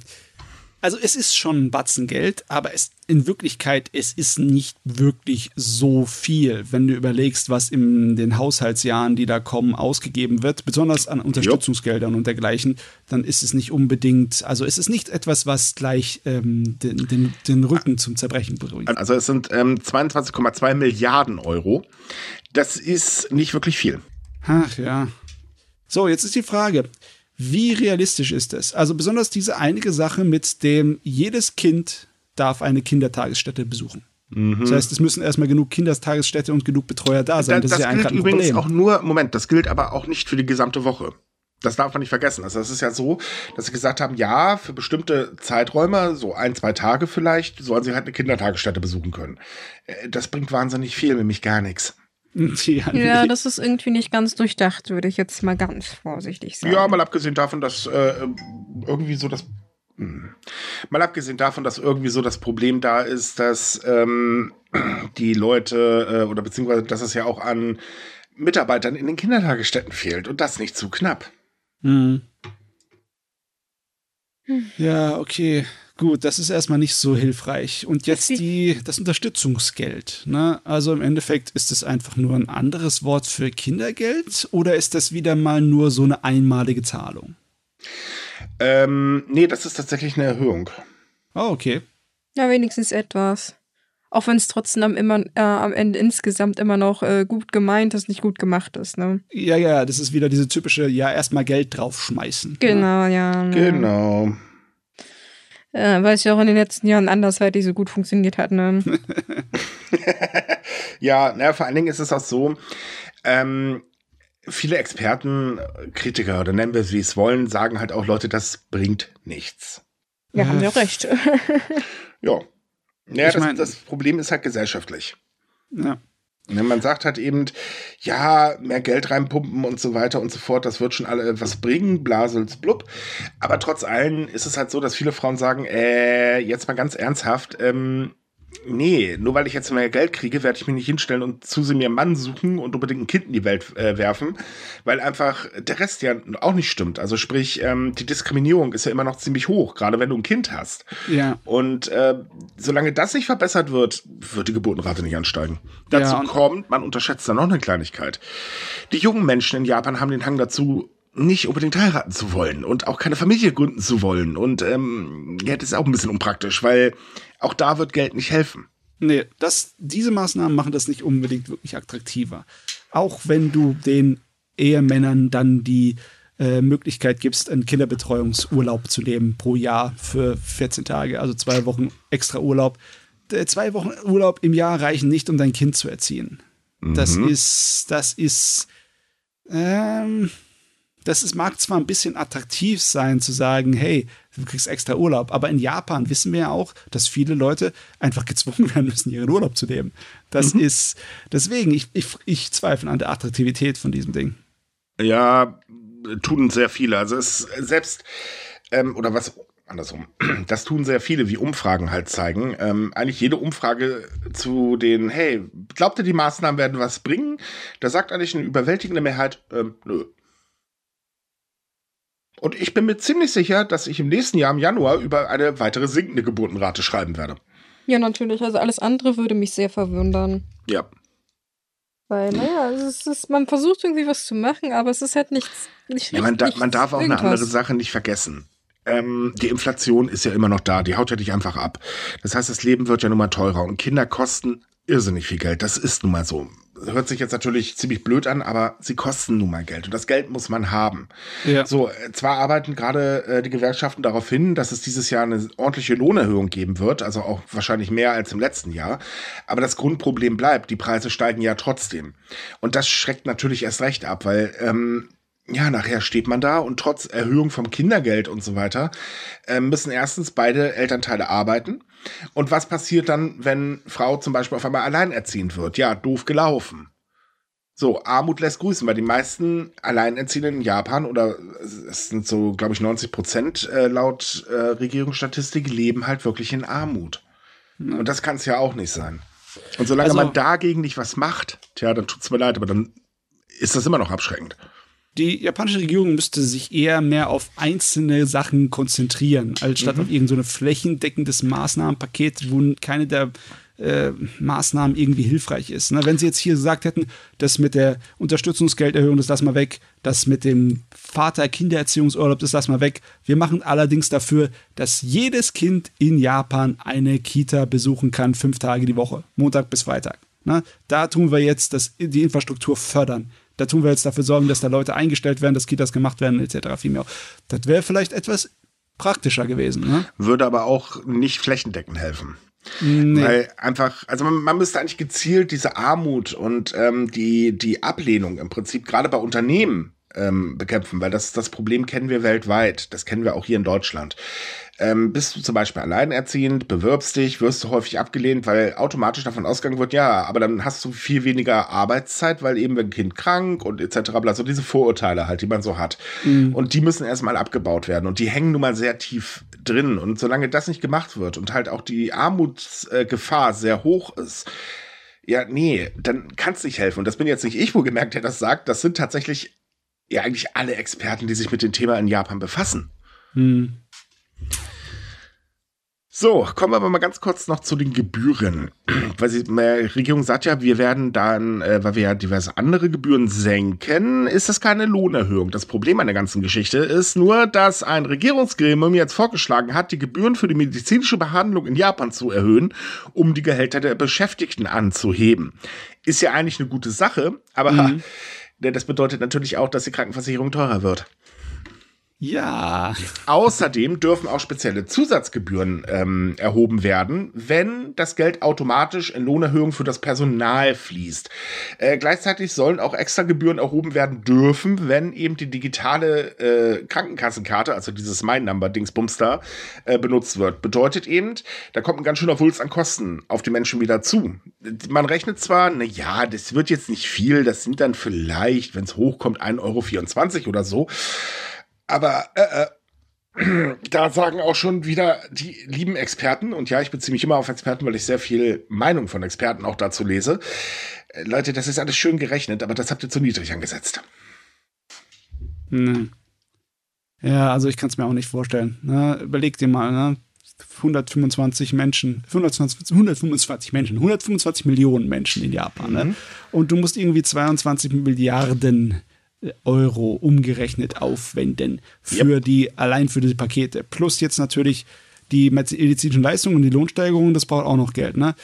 also es ist schon ein Batzen Geld, aber es in Wirklichkeit, es ist nicht wirklich so viel, wenn du überlegst, was in den Haushaltsjahren, die da kommen, ausgegeben wird, besonders an Unterstützungsgeldern und dergleichen, dann ist es nicht unbedingt, also es ist nicht etwas, was gleich ähm, den, den, den, Rücken zum Zerbrechen bringt. Also es sind ähm, 22,2 Milliarden Euro. Das ist nicht wirklich viel. Ach ja. So, jetzt ist die Frage. Wie realistisch ist es? Also besonders diese einige Sache mit dem, jedes Kind darf eine Kindertagesstätte besuchen. Mhm. Das heißt, es müssen erstmal genug Kindertagesstätte und genug Betreuer da sein. Das, das, das ist ja gilt übrigens Problem. auch nur, Moment, das gilt aber auch nicht für die gesamte Woche. Das darf man nicht vergessen. Also es ist ja so, dass sie gesagt haben, ja, für bestimmte Zeiträume, so ein, zwei Tage vielleicht, sollen sie halt eine Kindertagesstätte besuchen können. Äh, das bringt wahnsinnig viel, nämlich gar nichts. *laughs* Ja, ja, das ist irgendwie nicht ganz durchdacht, würde ich jetzt mal ganz vorsichtig sagen. Ja, mal abgesehen davon, dass äh, irgendwie so das hm, Mal abgesehen davon, dass irgendwie so das Problem da ist, dass ähm, *clears throat* die Leute äh, oder beziehungsweise dass es ja auch an Mitarbeitern in den Kindertagesstätten fehlt und das nicht zu knapp. Hm. Ja, okay. Gut, das ist erstmal nicht so hilfreich. Und jetzt die, das Unterstützungsgeld. Ne? Also im Endeffekt ist es einfach nur ein anderes Wort für Kindergeld oder ist das wieder mal nur so eine einmalige Zahlung? Ähm, nee, das ist tatsächlich eine Erhöhung. Oh, okay. Ja, wenigstens etwas. Auch wenn es trotzdem am, immer, äh, am Ende insgesamt immer noch äh, gut gemeint ist, nicht gut gemacht ist. Ne? Ja, ja, das ist wieder diese typische, ja, erstmal Geld draufschmeißen. Genau, ne? ja. Ne? Genau. Äh, weil es ja auch in den letzten Jahren andersweitig so gut funktioniert hat, ne? *laughs* ja, na, vor allen Dingen ist es auch so, ähm, viele Experten, Kritiker oder nennen wir es wie es wollen, sagen halt auch Leute, das bringt nichts. Ja, haben wir auch recht. *laughs* ja. Ja, das, das Problem ist halt gesellschaftlich. Ja. Ne, man sagt halt eben, ja, mehr Geld reinpumpen und so weiter und so fort, das wird schon alle was bringen, blasels blub. Aber trotz allem ist es halt so, dass viele Frauen sagen, äh, jetzt mal ganz ernsthaft, ähm, nee, nur weil ich jetzt mehr Geld kriege, werde ich mich nicht hinstellen und zu sie mir einen Mann suchen und unbedingt ein Kind in die Welt äh, werfen, weil einfach der Rest ja auch nicht stimmt. Also sprich, ähm, die Diskriminierung ist ja immer noch ziemlich hoch, gerade wenn du ein Kind hast. Ja. Und äh, solange das nicht verbessert wird, wird die Geburtenrate nicht ansteigen. Dazu ja, kommt, man unterschätzt da noch eine Kleinigkeit. Die jungen Menschen in Japan haben den Hang dazu, nicht unbedingt heiraten zu wollen und auch keine Familie gründen zu wollen. Und ähm, ja, das ist auch ein bisschen unpraktisch, weil auch da wird Geld nicht helfen. Nee, das, diese Maßnahmen machen das nicht unbedingt wirklich attraktiver. Auch wenn du den Ehemännern dann die äh, Möglichkeit gibst, einen Kinderbetreuungsurlaub zu nehmen pro Jahr für 14 Tage, also zwei Wochen extra Urlaub. Äh, zwei Wochen Urlaub im Jahr reichen nicht, um dein Kind zu erziehen. Mhm. Das ist, das ist, ähm, das ist, mag zwar ein bisschen attraktiv sein, zu sagen, hey, du kriegst extra Urlaub, aber in Japan wissen wir ja auch, dass viele Leute einfach gezwungen *laughs* werden müssen, ihren Urlaub zu nehmen. Das mhm. ist, deswegen, ich, ich, ich zweifle an der Attraktivität von diesem Ding. Ja, tun sehr viele. Also es selbst, ähm, oder was andersrum. *clears throat* Das tun sehr viele, wie Umfragen halt zeigen. Ähm, eigentlich jede Umfrage zu den, hey, glaubt ihr, die Maßnahmen werden was bringen? Da sagt eigentlich eine überwältigende Mehrheit, ähm, nö. Und ich bin mir ziemlich sicher, dass ich im nächsten Jahr im Januar über eine weitere sinkende Geburtenrate schreiben werde. Ja, natürlich. Also alles andere würde mich sehr verwundern. Ja. Weil, naja, es ist, man versucht irgendwie was zu machen, aber es ist halt nichts. Nicht, ja, man, da, man darf auch irgendwas. eine andere Sache nicht vergessen. Ähm, die Inflation ist ja immer noch da, die haut ja nicht einfach ab. Das heißt, das Leben wird ja nun mal teurer und Kinder kosten irrsinnig viel Geld. Das ist nun mal so hört sich jetzt natürlich ziemlich blöd an, aber sie kosten nun mal Geld und das Geld muss man haben. Ja. So, äh, zwar arbeiten gerade äh, die Gewerkschaften darauf hin, dass es dieses Jahr eine ordentliche Lohnerhöhung geben wird, also auch wahrscheinlich mehr als im letzten Jahr, aber das Grundproblem bleibt, die Preise steigen ja trotzdem. Und das schreckt natürlich erst recht ab, weil ähm, ja, nachher steht man da und trotz Erhöhung vom Kindergeld und so weiter äh, müssen erstens beide Elternteile arbeiten. Und was passiert dann, wenn Frau zum Beispiel auf einmal alleinerziehend wird? Ja, doof gelaufen. So, Armut lässt grüßen, weil die meisten Alleinerziehenden in Japan, oder es sind so, glaube ich, 90 Prozent äh, laut äh, Regierungsstatistik, leben halt wirklich in Armut. Und das kann es ja auch nicht sein. Und solange also, man dagegen nicht was macht, tja, dann tut es mir leid, aber dann ist das immer noch abschreckend. Die japanische Regierung müsste sich eher mehr auf einzelne Sachen konzentrieren, als statt mhm. auf irgendein so flächendeckendes Maßnahmenpaket, wo keine der äh, Maßnahmen irgendwie hilfreich ist. Ne? Wenn sie jetzt hier gesagt hätten, das mit der Unterstützungsgelderhöhung, das lassen wir weg, das mit dem Vater-Kindererziehungsurlaub, das lassen wir weg. Wir machen allerdings dafür, dass jedes Kind in Japan eine Kita besuchen kann, fünf Tage die Woche, Montag bis Freitag. Ne? Da tun wir jetzt das, die Infrastruktur fördern. Da tun wir jetzt dafür sorgen, dass da Leute eingestellt werden, dass Kitas gemacht werden, etc. Vielmehr. Das wäre vielleicht etwas praktischer gewesen. Ne? Würde aber auch nicht flächendeckend helfen. Nee. Weil einfach, also man, man, müsste eigentlich gezielt diese Armut und ähm, die, die Ablehnung im Prinzip gerade bei Unternehmen ähm, bekämpfen, weil das, das Problem kennen wir weltweit. Das kennen wir auch hier in Deutschland. Ähm, bist du zum Beispiel alleinerziehend, bewirbst dich, wirst du häufig abgelehnt, weil automatisch davon ausgegangen wird, ja, aber dann hast du viel weniger Arbeitszeit, weil eben ein Kind krank und etc. Bla, so diese Vorurteile halt, die man so hat. Mhm. Und die müssen erstmal abgebaut werden und die hängen nun mal sehr tief drin. Und solange das nicht gemacht wird und halt auch die Armutsgefahr sehr hoch ist, ja, nee, dann kann es nicht helfen. Und das bin jetzt nicht ich, wo gemerkt, der das sagt. Das sind tatsächlich ja eigentlich alle Experten, die sich mit dem Thema in Japan befassen. Hm. So, kommen wir aber mal ganz kurz noch zu den Gebühren. *clears throat* Weil die Regierung sagt ja, wir werden dann, äh, weil wir ja diverse andere Gebühren senken, ist das keine Lohnerhöhung. Das Problem an der ganzen Geschichte ist nur, dass ein Regierungsgremium jetzt vorgeschlagen hat, die Gebühren für die medizinische Behandlung in Japan zu erhöhen, um die Gehälter der Beschäftigten anzuheben. Ist ja eigentlich eine gute Sache, aber mhm. *laughs* das bedeutet natürlich auch, dass die Krankenversicherung teurer wird. Ja. Außerdem dürfen auch spezielle Zusatzgebühren ähm, erhoben werden, wenn das Geld automatisch in Lohnerhöhung für das Personal fließt. Äh, gleichzeitig sollen auch extra Gebühren erhoben werden dürfen, wenn eben die digitale äh, Krankenkassenkarte, also dieses My Number Dingsbums da, äh, benutzt wird. Bedeutet eben, da kommt ein ganz schöner Wulst an Kosten auf die Menschen wieder zu. Man rechnet zwar, na ja, das wird jetzt nicht viel, das sind dann vielleicht, wenn es hochkommt, 1,24 Euro oder so. Aber äh, äh, *clears throat* da sagen auch schon wieder die lieben Experten, und ja, ich beziehe mich immer auf Experten, weil ich sehr viel Meinung von Experten auch dazu lese. Äh, Leute, das ist alles schön gerechnet, aber das habt ihr zu niedrig angesetzt. Nee. Ja, also ich kann es mir auch nicht vorstellen. Ne? überleg dir mal, ne? 125 Menschen, 120, 125 Menschen, 125 Millionen Menschen in Japan. Ne? Mhm. Ne? Und du musst irgendwie 22 Milliarden Euro umgerechnet aufwenden für yep. die, allein für diese Pakete. Plus jetzt natürlich die medizinischen Leistungen und die Lohnsteigerungen, das braucht auch noch Geld, ne?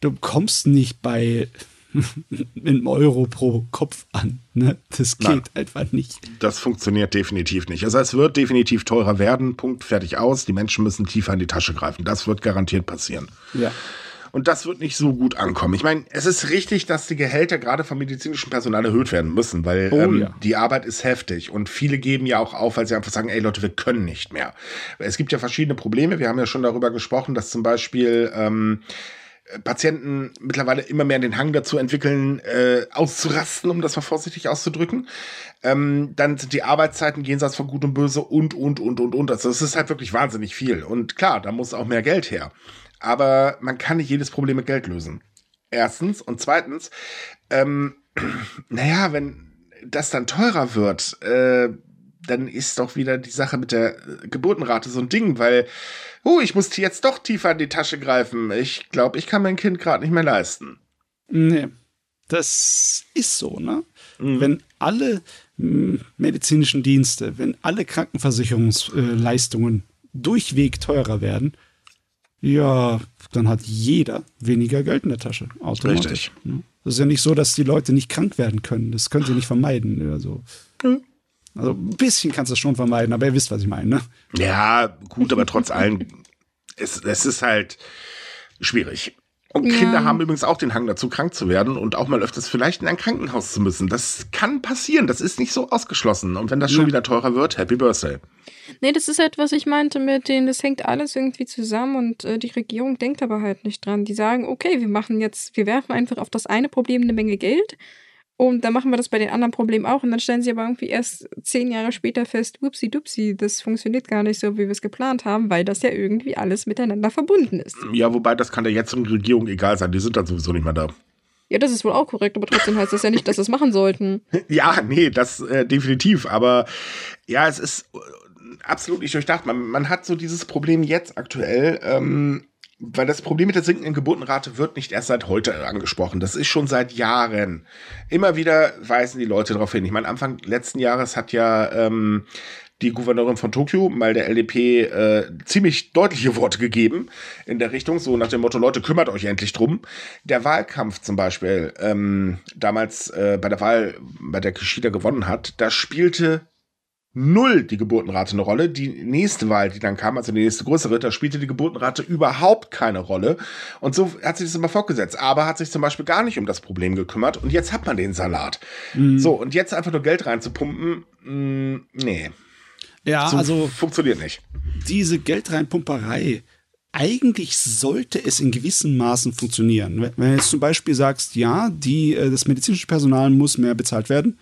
Du kommst nicht bei *laughs* einem Euro pro Kopf an. Ne? Das geht Nein, einfach nicht. Das funktioniert definitiv nicht. Also es wird definitiv teurer werden. Punkt, fertig aus. Die Menschen müssen tiefer in die Tasche greifen. Das wird garantiert passieren. Ja. Und das wird nicht so gut ankommen. Ich meine, es ist richtig, dass die Gehälter gerade vom medizinischen Personal erhöht werden müssen, weil oh, ähm, ja. die Arbeit ist heftig. Und viele geben ja auch auf, weil sie einfach sagen, ey Leute, wir können nicht mehr. Es gibt ja verschiedene Probleme. Wir haben ja schon darüber gesprochen, dass zum Beispiel ähm, Patienten mittlerweile immer mehr den Hang dazu entwickeln, äh, auszurasten, um das mal vorsichtig auszudrücken. Ähm, dann sind die Arbeitszeiten jenseits von Gut und Böse und, und, und, und, und. Also es ist halt wirklich wahnsinnig viel. Und klar, da muss auch mehr Geld her aber man kann nicht jedes Problem mit Geld lösen. Erstens. Und zweitens, ähm, *clears throat* naja, wenn das dann teurer wird, äh, dann ist doch wieder die Sache mit der äh, Geburtenrate so ein Ding, weil, oh, ich muss jetzt doch tiefer in die Tasche greifen. Ich glaube, ich kann mein Kind gerade nicht mehr leisten. Nee, das ist so, ne? Mhm. Wenn alle medizinischen Dienste, wenn alle Krankenversicherungsleistungen durchweg teurer werden, ja, dann hat jeder weniger Geld in der Tasche. Automatisch. Richtig. Das ist ja nicht so, dass die Leute nicht krank werden können. Das können sie nicht vermeiden. Also, also ein bisschen kannst du das schon vermeiden, aber ihr wisst, was ich meine. Ne? Ja, gut, aber trotz allem, es, es ist halt schwierig. Und ja. Kinder haben übrigens auch den Hang dazu, krank zu werden und auch mal öfters vielleicht in ein Krankenhaus zu müssen. Das kann passieren. Das ist nicht so ausgeschlossen. Und wenn das schon wieder teurer wird, Happy Birthday. Nee, das ist halt, was ich meinte mit denen, das hängt alles irgendwie zusammen und äh, die Regierung denkt aber halt nicht dran. Die sagen, okay, wir machen jetzt, wir werfen einfach auf das eine Problem eine Menge Geld und dann machen wir das bei den anderen Problemen auch. Und dann stellen sie aber irgendwie erst zehn Jahre später fest, whoopsie dupsi, das funktioniert gar nicht so, wie wir es geplant haben, weil das ja irgendwie alles miteinander verbunden ist. Ja, wobei das kann der jetzigen Regierung egal sein. Die sind dann sowieso nicht mehr da. Ja, das ist wohl auch korrekt, aber trotzdem heißt das ja nicht, dass sie es machen sollten. *laughs* ja, nee, das äh, definitiv. Aber ja, es ist äh, absolut nicht durchdacht. Man, man hat so dieses Problem jetzt aktuell. Ähm, weil das Problem mit der sinkenden Geburtenrate wird nicht erst seit heute angesprochen. Das ist schon seit Jahren. Immer wieder weisen die Leute darauf hin. Ich meine, Anfang letzten Jahres hat ja ähm, die Gouverneurin von Tokio mal der LDP äh, ziemlich deutliche Worte gegeben in der Richtung, so nach dem Motto, Leute, kümmert euch endlich drum. Der Wahlkampf zum Beispiel, ähm, damals äh, bei der Wahl, bei der Kishida gewonnen hat, da spielte null die Geburtenrate eine Rolle. Die nächste Wahl, die dann kam, also die nächste größere, da spielte die Geburtenrate überhaupt keine Rolle. Und so hat sich das immer fortgesetzt. Aber hat sich zum Beispiel gar nicht um das Problem gekümmert. Und jetzt hat man den Salat. Mhm. So, und jetzt einfach nur Geld reinzupumpen, mh, mm, nee. Ja, so also funktioniert nicht. Diese Geldreinpumperei, eigentlich sollte es in gewissen Maßen funktionieren. Wenn du jetzt zum Beispiel sagst, ja, die, äh, das medizinische Personal muss mehr bezahlt werden,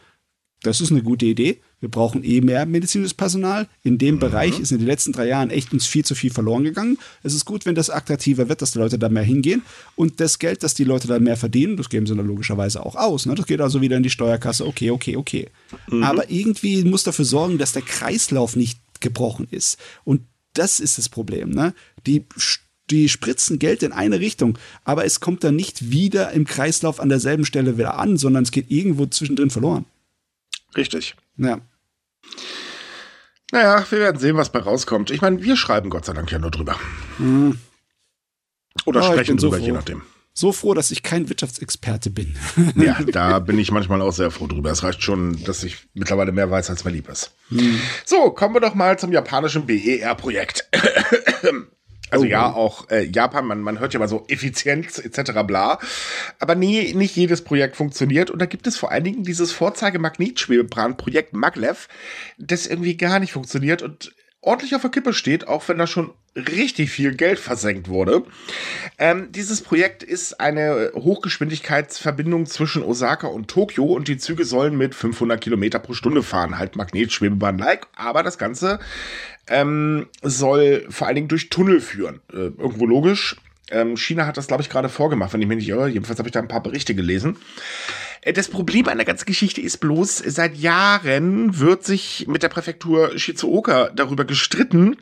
das ist eine gute Idee. Wir brauchen eh mehr medizinisches Personal. In dem mhm. Bereich ist in den letzten drei Jahren echt uns viel zu viel verloren gegangen. Es ist gut, wenn das attraktiver wird, dass die Leute da mehr hingehen. Und das Geld, das die Leute da mehr verdienen, das geben sie dann logischerweise auch aus. Ne? Das geht also wieder in die Steuerkasse. Okay, okay, okay. Mhm. Aber irgendwie muss dafür sorgen, dass der Kreislauf nicht gebrochen ist. Und das ist das Problem. Ne? Die die spritzen Geld in eine Richtung, aber es kommt dann nicht wieder im Kreislauf an derselben Stelle wieder an, sondern es geht irgendwo zwischendrin verloren. Richtig. Ja. Naja, wir werden sehen, was bei rauskommt. Ich meine, wir schreiben Gott sei Dank ja nur drüber. Hm. Oder oh, sprechen drüber, so je nachdem. So froh, dass ich kein Wirtschaftsexperte bin. *laughs* ja, *laughs* da bin ich manchmal auch sehr froh drüber. Es reicht schon, dass ich mittlerweile mehr weiß, als mir lieb ist. Hm. So, kommen wir doch mal zum japanischen BER-Projekt. Also oh. ja, auch äh, Japan, man, man hört ja mal so Effizienz etc. bla. Aber nee, nicht jedes Projekt funktioniert. Und da gibt es vor allen Dingen dieses Vorzeige-Magnetschwebebahn-Projekt Maglev, das irgendwie gar nicht funktioniert und ordentlich auf der Kippe steht, auch wenn da schon richtig viel Geld versenkt wurde. Ähm, dieses Projekt ist eine Hochgeschwindigkeitsverbindung zwischen Osaka und Tokio und die Züge sollen mit 500 Kilometer pro Stunde fahren, halt Magnetschwebebahn-like, aber das Ganze ähm, soll vor allen Dingen durch Tunnel führen. Äh, irgendwo logisch. Ähm, China hat das, glaube ich, gerade vorgemacht, wenn ich mich nicht irre. Jedenfalls habe ich da ein paar Berichte gelesen. Äh, das Problem an der ganzen Geschichte ist bloß, seit Jahren wird sich mit der Präfektur Shizuoka darüber gestritten,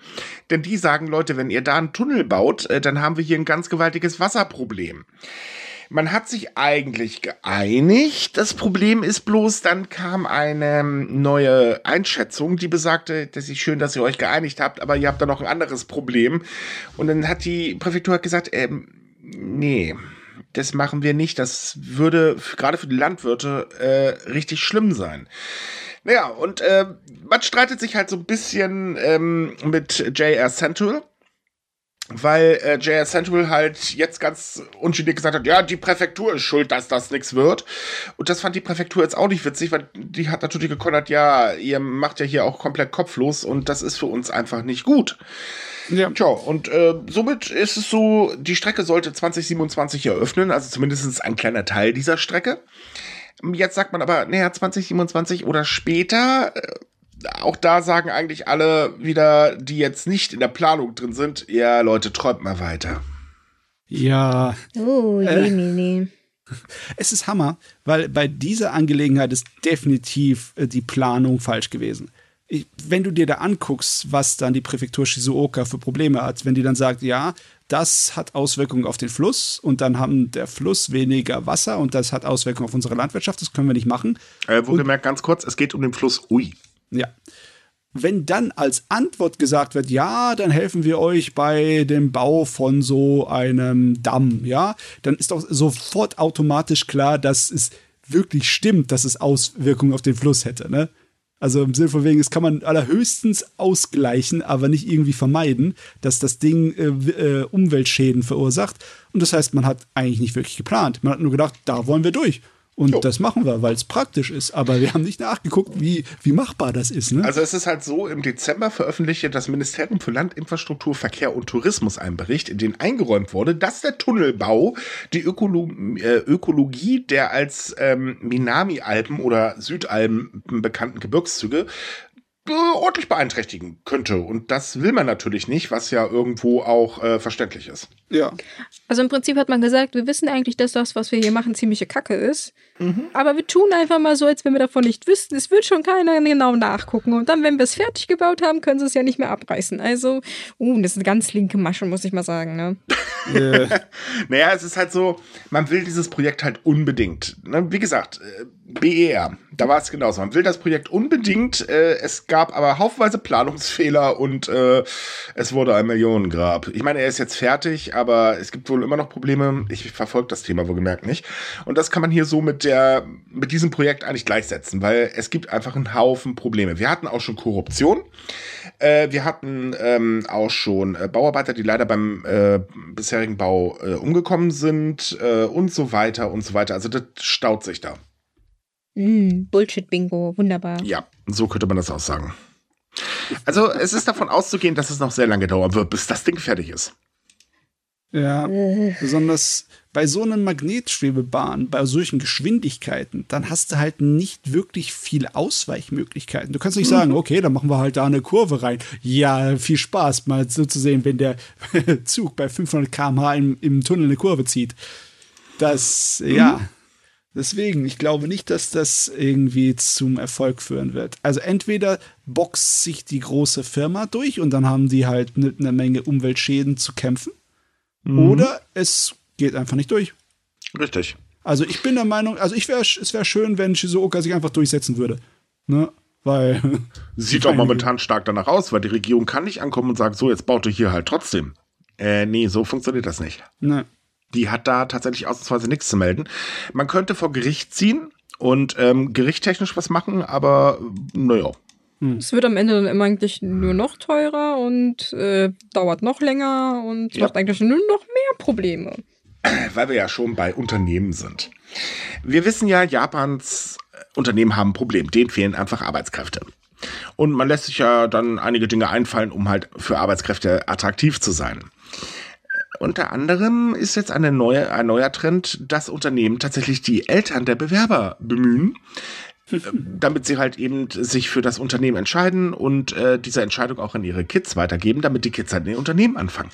denn die sagen, Leute, wenn ihr da einen Tunnel baut, äh, dann haben wir hier ein ganz gewaltiges Wasserproblem. Man hat sich eigentlich geeinigt. Das Problem ist bloß, dann kam eine neue Einschätzung, die besagte, das ist schön, dass ihr euch geeinigt habt, aber ihr habt da noch ein anderes Problem. Und dann hat die Präfektur gesagt, ähm, nee, das machen wir nicht. Das würde gerade für die Landwirte äh, richtig schlimm sein. Naja, und äh, man streitet sich halt so ein bisschen ähm, mit JR Central weil äh, JR Central halt jetzt ganz ungeniert gesagt hat, ja, die Präfektur ist schuld, dass das nichts wird. Und das fand die Präfektur jetzt auch nicht witzig, weil die hat natürlich gekontert, ja, ihr macht ja hier auch komplett kopflos und das ist für uns einfach nicht gut. Ja. Tja, und äh, somit ist es so, die Strecke sollte 2027 eröffnen, also zumindest ein kleiner Teil dieser Strecke. Jetzt sagt man aber, naja, 2027 oder später, äh, auch da sagen eigentlich alle wieder, die jetzt nicht in der Planung drin sind, ja, Leute, träumt mal weiter. Ja. Oh, äh, Es ist Hammer, weil bei dieser Angelegenheit ist definitiv äh, die Planung falsch gewesen. Ich, wenn du dir da anguckst, was dann die Präfektur Shizuoka für Probleme hat, wenn die dann sagt, ja, das hat Auswirkungen auf den Fluss und dann haben der Fluss weniger Wasser und das hat Auswirkungen auf unsere Landwirtschaft, das können wir nicht machen. Äh, wohlgemerkt ganz kurz, es geht um den Fluss Ui. Ja. Wenn dann als Antwort gesagt wird, ja, dann helfen wir euch bei dem Bau von so einem Damm, ja, dann ist doch sofort automatisch klar, dass es wirklich stimmt, dass es Auswirkungen auf den Fluss hätte, ne? Also im Sinne von wegen, das kann man allerhöchstens ausgleichen, aber nicht irgendwie vermeiden, dass das Ding äh, äh, Umweltschäden verursacht. Und das heißt, man hat eigentlich nicht wirklich geplant. Man hat nur gedacht, da wollen wir durch. Und jo. das machen wir, weil es praktisch ist. Aber wir haben nicht nachgeguckt, wie, wie machbar das ist. Ne? Also es ist halt so, im Dezember veröffentlichte das Ministerium für Landinfrastruktur, Verkehr und Tourismus einen Bericht, in dem eingeräumt wurde, dass der Tunnelbau die Ökolo äh, Ökologie der als ähm, Minami-Alpen oder Südalpen bekannten Gebirgszüge ordentlich beeinträchtigen könnte. Und das will man natürlich nicht, was ja irgendwo auch äh, verständlich ist. Ja. Also im Prinzip hat man gesagt, wir wissen eigentlich, dass das, was wir hier machen, ziemliche Kacke ist. Mhm. Aber wir tun einfach mal so, als wenn wir davon nicht wüssten. Es wird schon keiner genau nachgucken. Und dann, wenn wir es fertig gebaut haben, können sie es ja nicht mehr abreißen. Also, uh, das ist eine ganz linke Masche, muss ich mal sagen. Ne? *laughs* Yeah. *laughs* naja, es ist halt so, man will dieses Projekt halt unbedingt. Ne? Wie gesagt, äh, BER, da war es genauso. Man will das Projekt unbedingt. Äh, es gab aber haufenweise Planungsfehler und äh, es wurde ein Millionengrab. Ich meine, er ist jetzt fertig, aber es gibt wohl immer noch Probleme. Ich verfolge das Thema wohlgemerkt nicht. Und das kann man hier so mit der, mit diesem Projekt eigentlich gleichsetzen, weil es gibt einfach einen Haufen Probleme. Wir hatten auch schon Korruption. Äh, wir hatten ähm, auch schon äh, Bauarbeiter, die leider beim äh, bisherigen Bau äh, umgekommen sind äh, und so weiter und so weiter. Also das staut sich da. Mm, Bullshit-Bingo, wunderbar. Ja, so könnte man das auch sagen. Also es ist davon auszugehen, dass es noch sehr lange dauern wird, bis das Ding fertig ist. Ja, äh. besonders bei so einer Magnetschwebebahn, bei solchen Geschwindigkeiten, dann hast du halt nicht wirklich viele Ausweichmöglichkeiten. Du kannst nicht sagen, mhm. okay, dann machen wir halt da eine Kurve rein. Ja, viel Spaß, mal so zu sehen, wenn der *laughs* Zug bei 500 km/h im, im Tunnel eine Kurve zieht. Das, mhm. ja. Deswegen, ich glaube nicht, dass das irgendwie zum Erfolg führen wird. Also entweder boxt sich die große Firma durch und dann haben die halt eine Menge Umweltschäden zu kämpfen Mhm. Oder es geht einfach nicht durch. Richtig. Also ich bin der Meinung, also ich wäre, es wäre schön, wenn Shizuoka sich einfach durchsetzen würde. Ne? Weil. *laughs* Sieht auch momentan stark danach aus, weil die Regierung kann nicht ankommen und sagen, so, jetzt baut ihr hier halt trotzdem. Äh, nee, so funktioniert das nicht. Ne. Die hat da tatsächlich ausnahmsweise nichts zu melden. Man könnte vor Gericht ziehen und ähm, gerichttechnisch was machen, aber naja. Hm. Es wird am Ende dann immer eigentlich nur noch teurer und äh, dauert noch länger und ja. macht eigentlich nur noch mehr Probleme. *clears throat* Weil wir ja schon bei Unternehmen sind. Wir wissen ja, Japans Unternehmen haben ein Problem. Denen fehlen einfach Arbeitskräfte. Und man lässt sich ja dann einige Dinge einfallen, um halt für Arbeitskräfte attraktiv zu sein. Unter anderem ist jetzt eine neue, ein neuer Trend, dass Unternehmen tatsächlich die Eltern der Bewerber bemühen, *laughs* damit sie halt eben sich für das Unternehmen entscheiden und äh, diese Entscheidung auch an ihre Kids weitergeben, damit die Kids halt in den Unternehmen anfangen.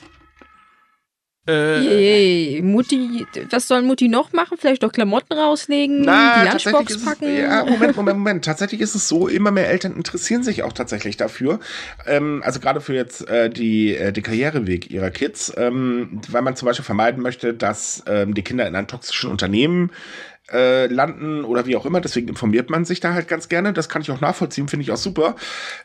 Äh, Yay. Mutti, was soll Mutti noch machen? Vielleicht doch Klamotten rauslegen, na, die Lunchbox packen? Es, ja, Moment, Moment, Moment. Tatsächlich ist es so, immer mehr Eltern interessieren sich auch tatsächlich dafür. Ähm, also gerade für jetzt äh, die, äh, die Karriereweg ihrer Kids, ähm, weil man zum Beispiel vermeiden möchte, dass ähm, die Kinder in einem toxischen Unternehmen äh, landen oder wie auch immer. Deswegen informiert man sich da halt ganz gerne. Das kann ich auch nachvollziehen, finde ich auch super.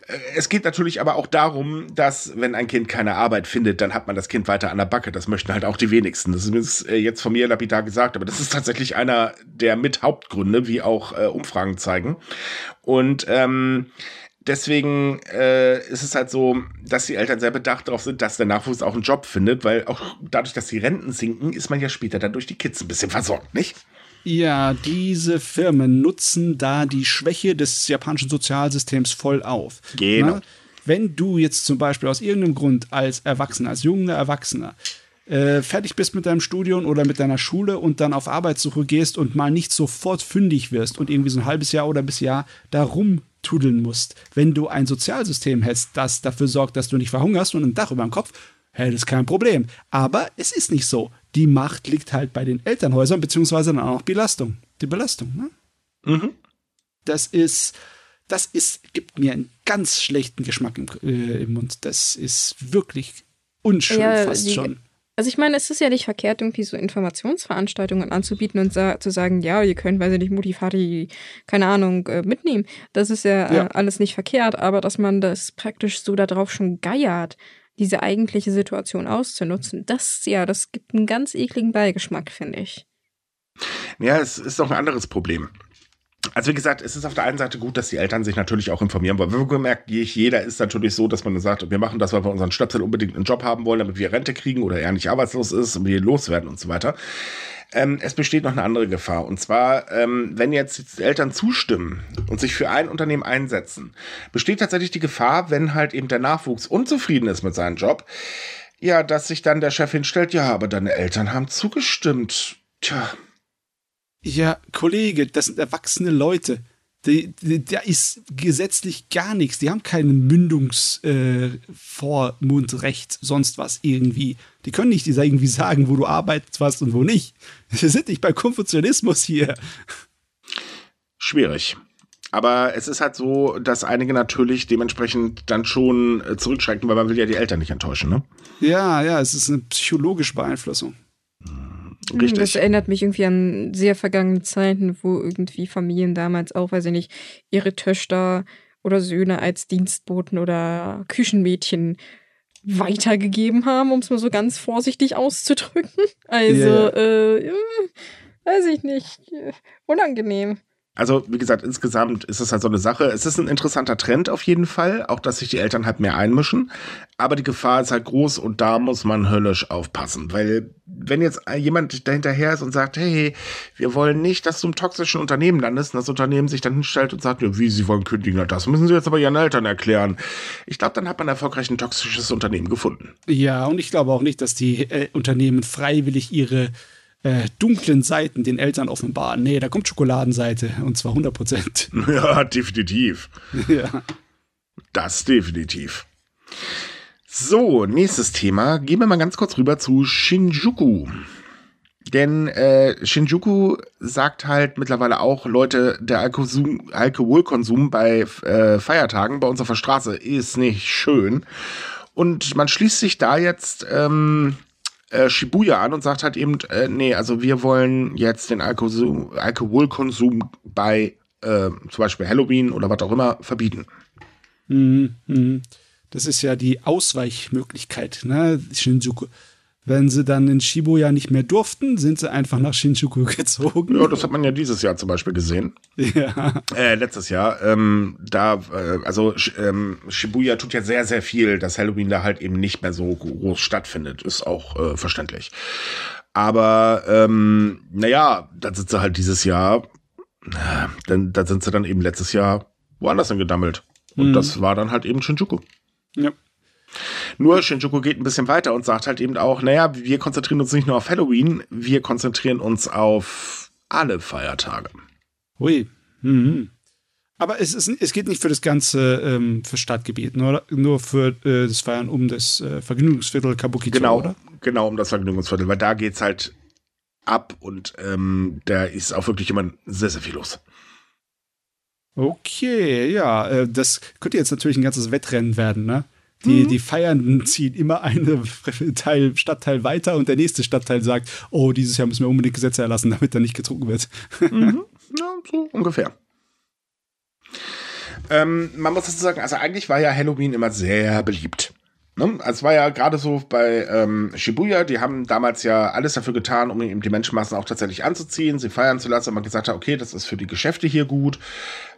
Äh, es geht natürlich aber auch darum, dass wenn ein Kind keine Arbeit findet, dann hat man das Kind weiter an der Backe. Das möchten halt auch die wenigsten. Das ist äh, jetzt von mir lapidar gesagt, aber das ist tatsächlich einer der mit Hauptgründe, wie auch äh, Umfragen zeigen. Und ähm, deswegen äh, ist es halt so, dass die Eltern sehr bedacht darauf sind, dass der Nachwuchs auch einen Job findet, weil auch dadurch, dass die Renten sinken, ist man ja später dann durch die Kids ein bisschen versorgt, nicht? Ja, diese Firmen nutzen da die Schwäche des japanischen Sozialsystems voll auf. Genau. Na, wenn du jetzt zum Beispiel aus irgendeinem Grund als Erwachsener, als junger Erwachsener, äh, fertig bist mit deinem Studium oder mit deiner Schule und dann auf Arbeitssuche gehst und mal nicht sofort fündig wirst und irgendwie so ein halbes Jahr oder bis Jahr da rumtudeln musst. Wenn du ein Sozialsystem hättest, das dafür sorgt, dass du nicht verhungerst und ein Dach über dem Kopf, hätte es kein Problem. Aber es ist nicht so die Macht liegt halt bei den Elternhäusern, beziehungsweise dann auch Belastung. Die Belastung, ne? Mhm. Das ist, das ist, gibt mir einen ganz schlechten Geschmack im, äh, im Mund. Das ist wirklich unschön ja, fast die, schon. Also ich meine, es ist ja nicht verkehrt, irgendwie so Informationsveranstaltungen anzubieten und sa zu sagen, ja, ihr könnt, weiß ich nicht, Mutti, Vati, keine Ahnung, äh, mitnehmen. Das ist ja, ja. Äh, alles nicht verkehrt, aber dass man das praktisch so darauf schon geiert, diese eigentliche Situation auszunutzen, das ja, das gibt einen ganz ekligen Beigeschmack, finde ich. Ja, es ist doch ein anderes Problem. Also wie gesagt, es ist auf der einen Seite gut, dass die Eltern sich natürlich auch informieren wollen. Wir gemerkt, jeder ist natürlich so, dass man sagt, wir machen das, weil wir unseren Stöpsel unbedingt einen Job haben wollen, damit wir Rente kriegen oder er nicht arbeitslos ist und wir loswerden und so weiter. Ähm, es besteht noch eine andere Gefahr. Und zwar, ähm, wenn jetzt die Eltern zustimmen und sich für ein Unternehmen einsetzen, besteht tatsächlich die Gefahr, wenn halt eben der Nachwuchs unzufrieden ist mit seinem Job, ja, dass sich dann der Chef hinstellt, ja, aber deine Eltern haben zugestimmt. Tja. Ja, Kollege, das sind erwachsene Leute. Da ist gesetzlich gar nichts. Die haben kein Mündungsvormundrecht, äh, sonst was irgendwie. Die können nicht irgendwie sagen, wo du arbeitest was und wo nicht. *laughs* Wir sind nicht bei Konfuzianismus hier. Schwierig. Aber es ist halt so, dass einige natürlich dementsprechend dann schon äh, zurückschrecken, weil man will ja die Eltern nicht enttäuschen, ne? Ja, ja, es ist eine psychologische Beeinflussung. Hm, Richtig. Das erinnert mich irgendwie an sehr vergangene Zeiten, wo irgendwie Familien damals auch, weiß ich nicht, ihre Töchter oder Söhne als Dienstboten oder Küchenmädchen weitergegeben haben, um es mal so ganz vorsichtig auszudrücken. Also, yeah. äh, weiß ich nicht, unangenehm. Also, wie gesagt, insgesamt ist es halt so eine Sache. Es ist ein interessanter Trend auf jeden Fall, auch dass sich die Eltern halt mehr einmischen. Aber die Gefahr ist halt groß und da muss man höllisch aufpassen. Weil, wenn jetzt jemand dahinterher ist und sagt, hey, wir wollen nicht, dass du im toxischen Unternehmen landest, und das Unternehmen sich dann hinstellt und sagt, ja, wie, sie wollen kündigen, das müssen sie jetzt aber ihren Eltern erklären. Ich glaube, dann hat man erfolgreich ein toxisches Unternehmen gefunden. Ja, und ich glaube auch nicht, dass die äh, Unternehmen freiwillig ihre äh, dunklen Seiten den Eltern offenbaren. Nee, da kommt Schokoladenseite und zwar 100 Prozent. *laughs* Ja, definitiv. *laughs* ja. Das definitiv. So, nächstes Thema. Gehen wir mal ganz kurz rüber zu Shinjuku. Denn äh, Shinjuku sagt halt mittlerweile auch, Leute, der Alkoholkonsum, Alkoholkonsum bei äh, Feiertagen bei uns auf der Straße ist nicht schön. Und man schließt sich da jetzt ähm, äh, Shibuya an und sagt halt eben, äh, nee, also wir wollen jetzt den Alkohol Alkoholkonsum bei äh, zum Beispiel Halloween oder was auch immer verbieten. Mhm, mhm. Das ist ja die Ausweichmöglichkeit, ne? Shinjuku. Wenn sie dann in Shibuya nicht mehr durften, sind sie einfach nach Shinjuku *laughs* gezogen. Ja, das hat man ja dieses Jahr zum Beispiel gesehen. Ja. Äh, letztes Jahr. Ähm, da, äh, also ähm, Shibuya tut ja sehr, sehr viel, dass Halloween da halt eben nicht mehr so groß stattfindet. Ist auch äh, verständlich. Aber ähm, naja, dann sind sie halt dieses Jahr, dann, da sind sie dann eben letztes Jahr woanders hingedammelt. Und mhm. das war dann halt eben Shinjuku. Ja. Nur Shinjuku geht ein bisschen weiter und sagt halt eben auch, naja, wir konzentrieren uns nicht nur auf Halloween, wir konzentrieren uns auf alle Feiertage. Ui. Mhm. Aber es, ist, es geht nicht für das ganze ähm, für Stadtgebiet, nur, nur für äh, das Feiern um das äh, Vergnügungsviertel Kabukicho, genau, oder? Genau, um das Vergnügungsviertel, weil da geht es halt ab und ähm, da ist auch wirklich immer sehr, sehr viel los. Okay, ja, äh, das könnte jetzt natürlich ein ganzes Wettrennen werden, ne? Die, mhm. die Feiernden *laughs* ziehen immer einen Teil, Stadtteil weiter und der nächste Stadtteil sagt, oh, dieses Jahr müssen wir unbedingt Gesetze erlassen, damit da nicht getrunken wird. *laughs* Mhm. Ja, so ungefähr. Ähm, man muss dazu sagen, also eigentlich war ja Halloween immer sehr beliebt. Ne? Also es war ja gerade so bei ähm, Shibuya, die haben damals ja alles dafür getan, um eben die Menschenmassen auch tatsächlich anzuziehen, sie feiern zu lassen. Und man gesagt hat, okay, das ist für die Geschäfte hier gut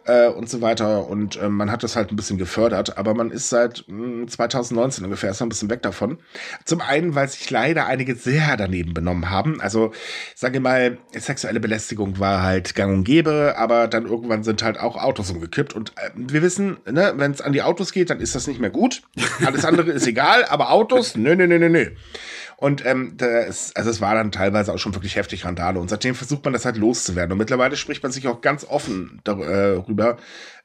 äh, und so weiter. Und äh, man hat das halt ein bisschen gefördert, aber man ist seit mh, hm, 2019 ungefähr erst ein bisschen weg davon. Zum einen, weil sich leider einige sehr daneben benommen haben. Also, sage mal, sexuelle Belästigung war halt gang und gäbe, aber dann irgendwann sind halt auch Autos umgekippt. Und äh, wir wissen, ne, wenn es an die Autos geht, dann ist das nicht mehr gut. Alles andere ist egal, aber Autos, nö, nö, nö, nö, nö. Und ähm, das, also es war dann teilweise auch schon wirklich heftig Randale. Und seitdem versucht man das halt loszuwerden. Und mittlerweile spricht man sich auch ganz offen darüber äh,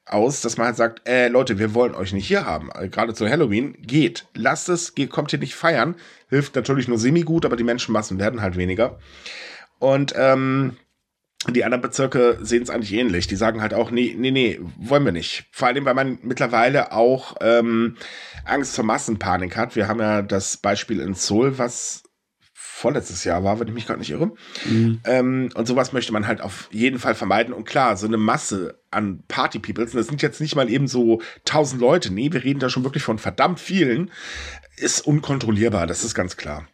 aus, dass man halt sagt, äh, Leute, wir wollen euch nicht hier haben. Äh, gerade zu Halloween, geht, lasst es, geht, kommt hier nicht feiern. Hilft natürlich nur semi gut, aber die Menschenmassen werden halt weniger. Und ähm, die anderen Bezirke sehen es eigentlich ähnlich. Die sagen halt auch, nee, nee, nee, wollen wir nicht. Vor allem, weil man mittlerweile auch ähm, Angst vor Massenpanik hat. Wir haben ja das Beispiel in Seoul, was vorletztes Jahr war, wenn ich mich gerade nicht irre. Mhm. Ähm, und sowas möchte man halt auf jeden Fall vermeiden. Und klar, so eine Masse an Party-Peoples, das sind jetzt nicht mal eben so tausend Leute, nee, wir reden da schon wirklich von verdammt vielen, ist unkontrollierbar, das ist ganz klar.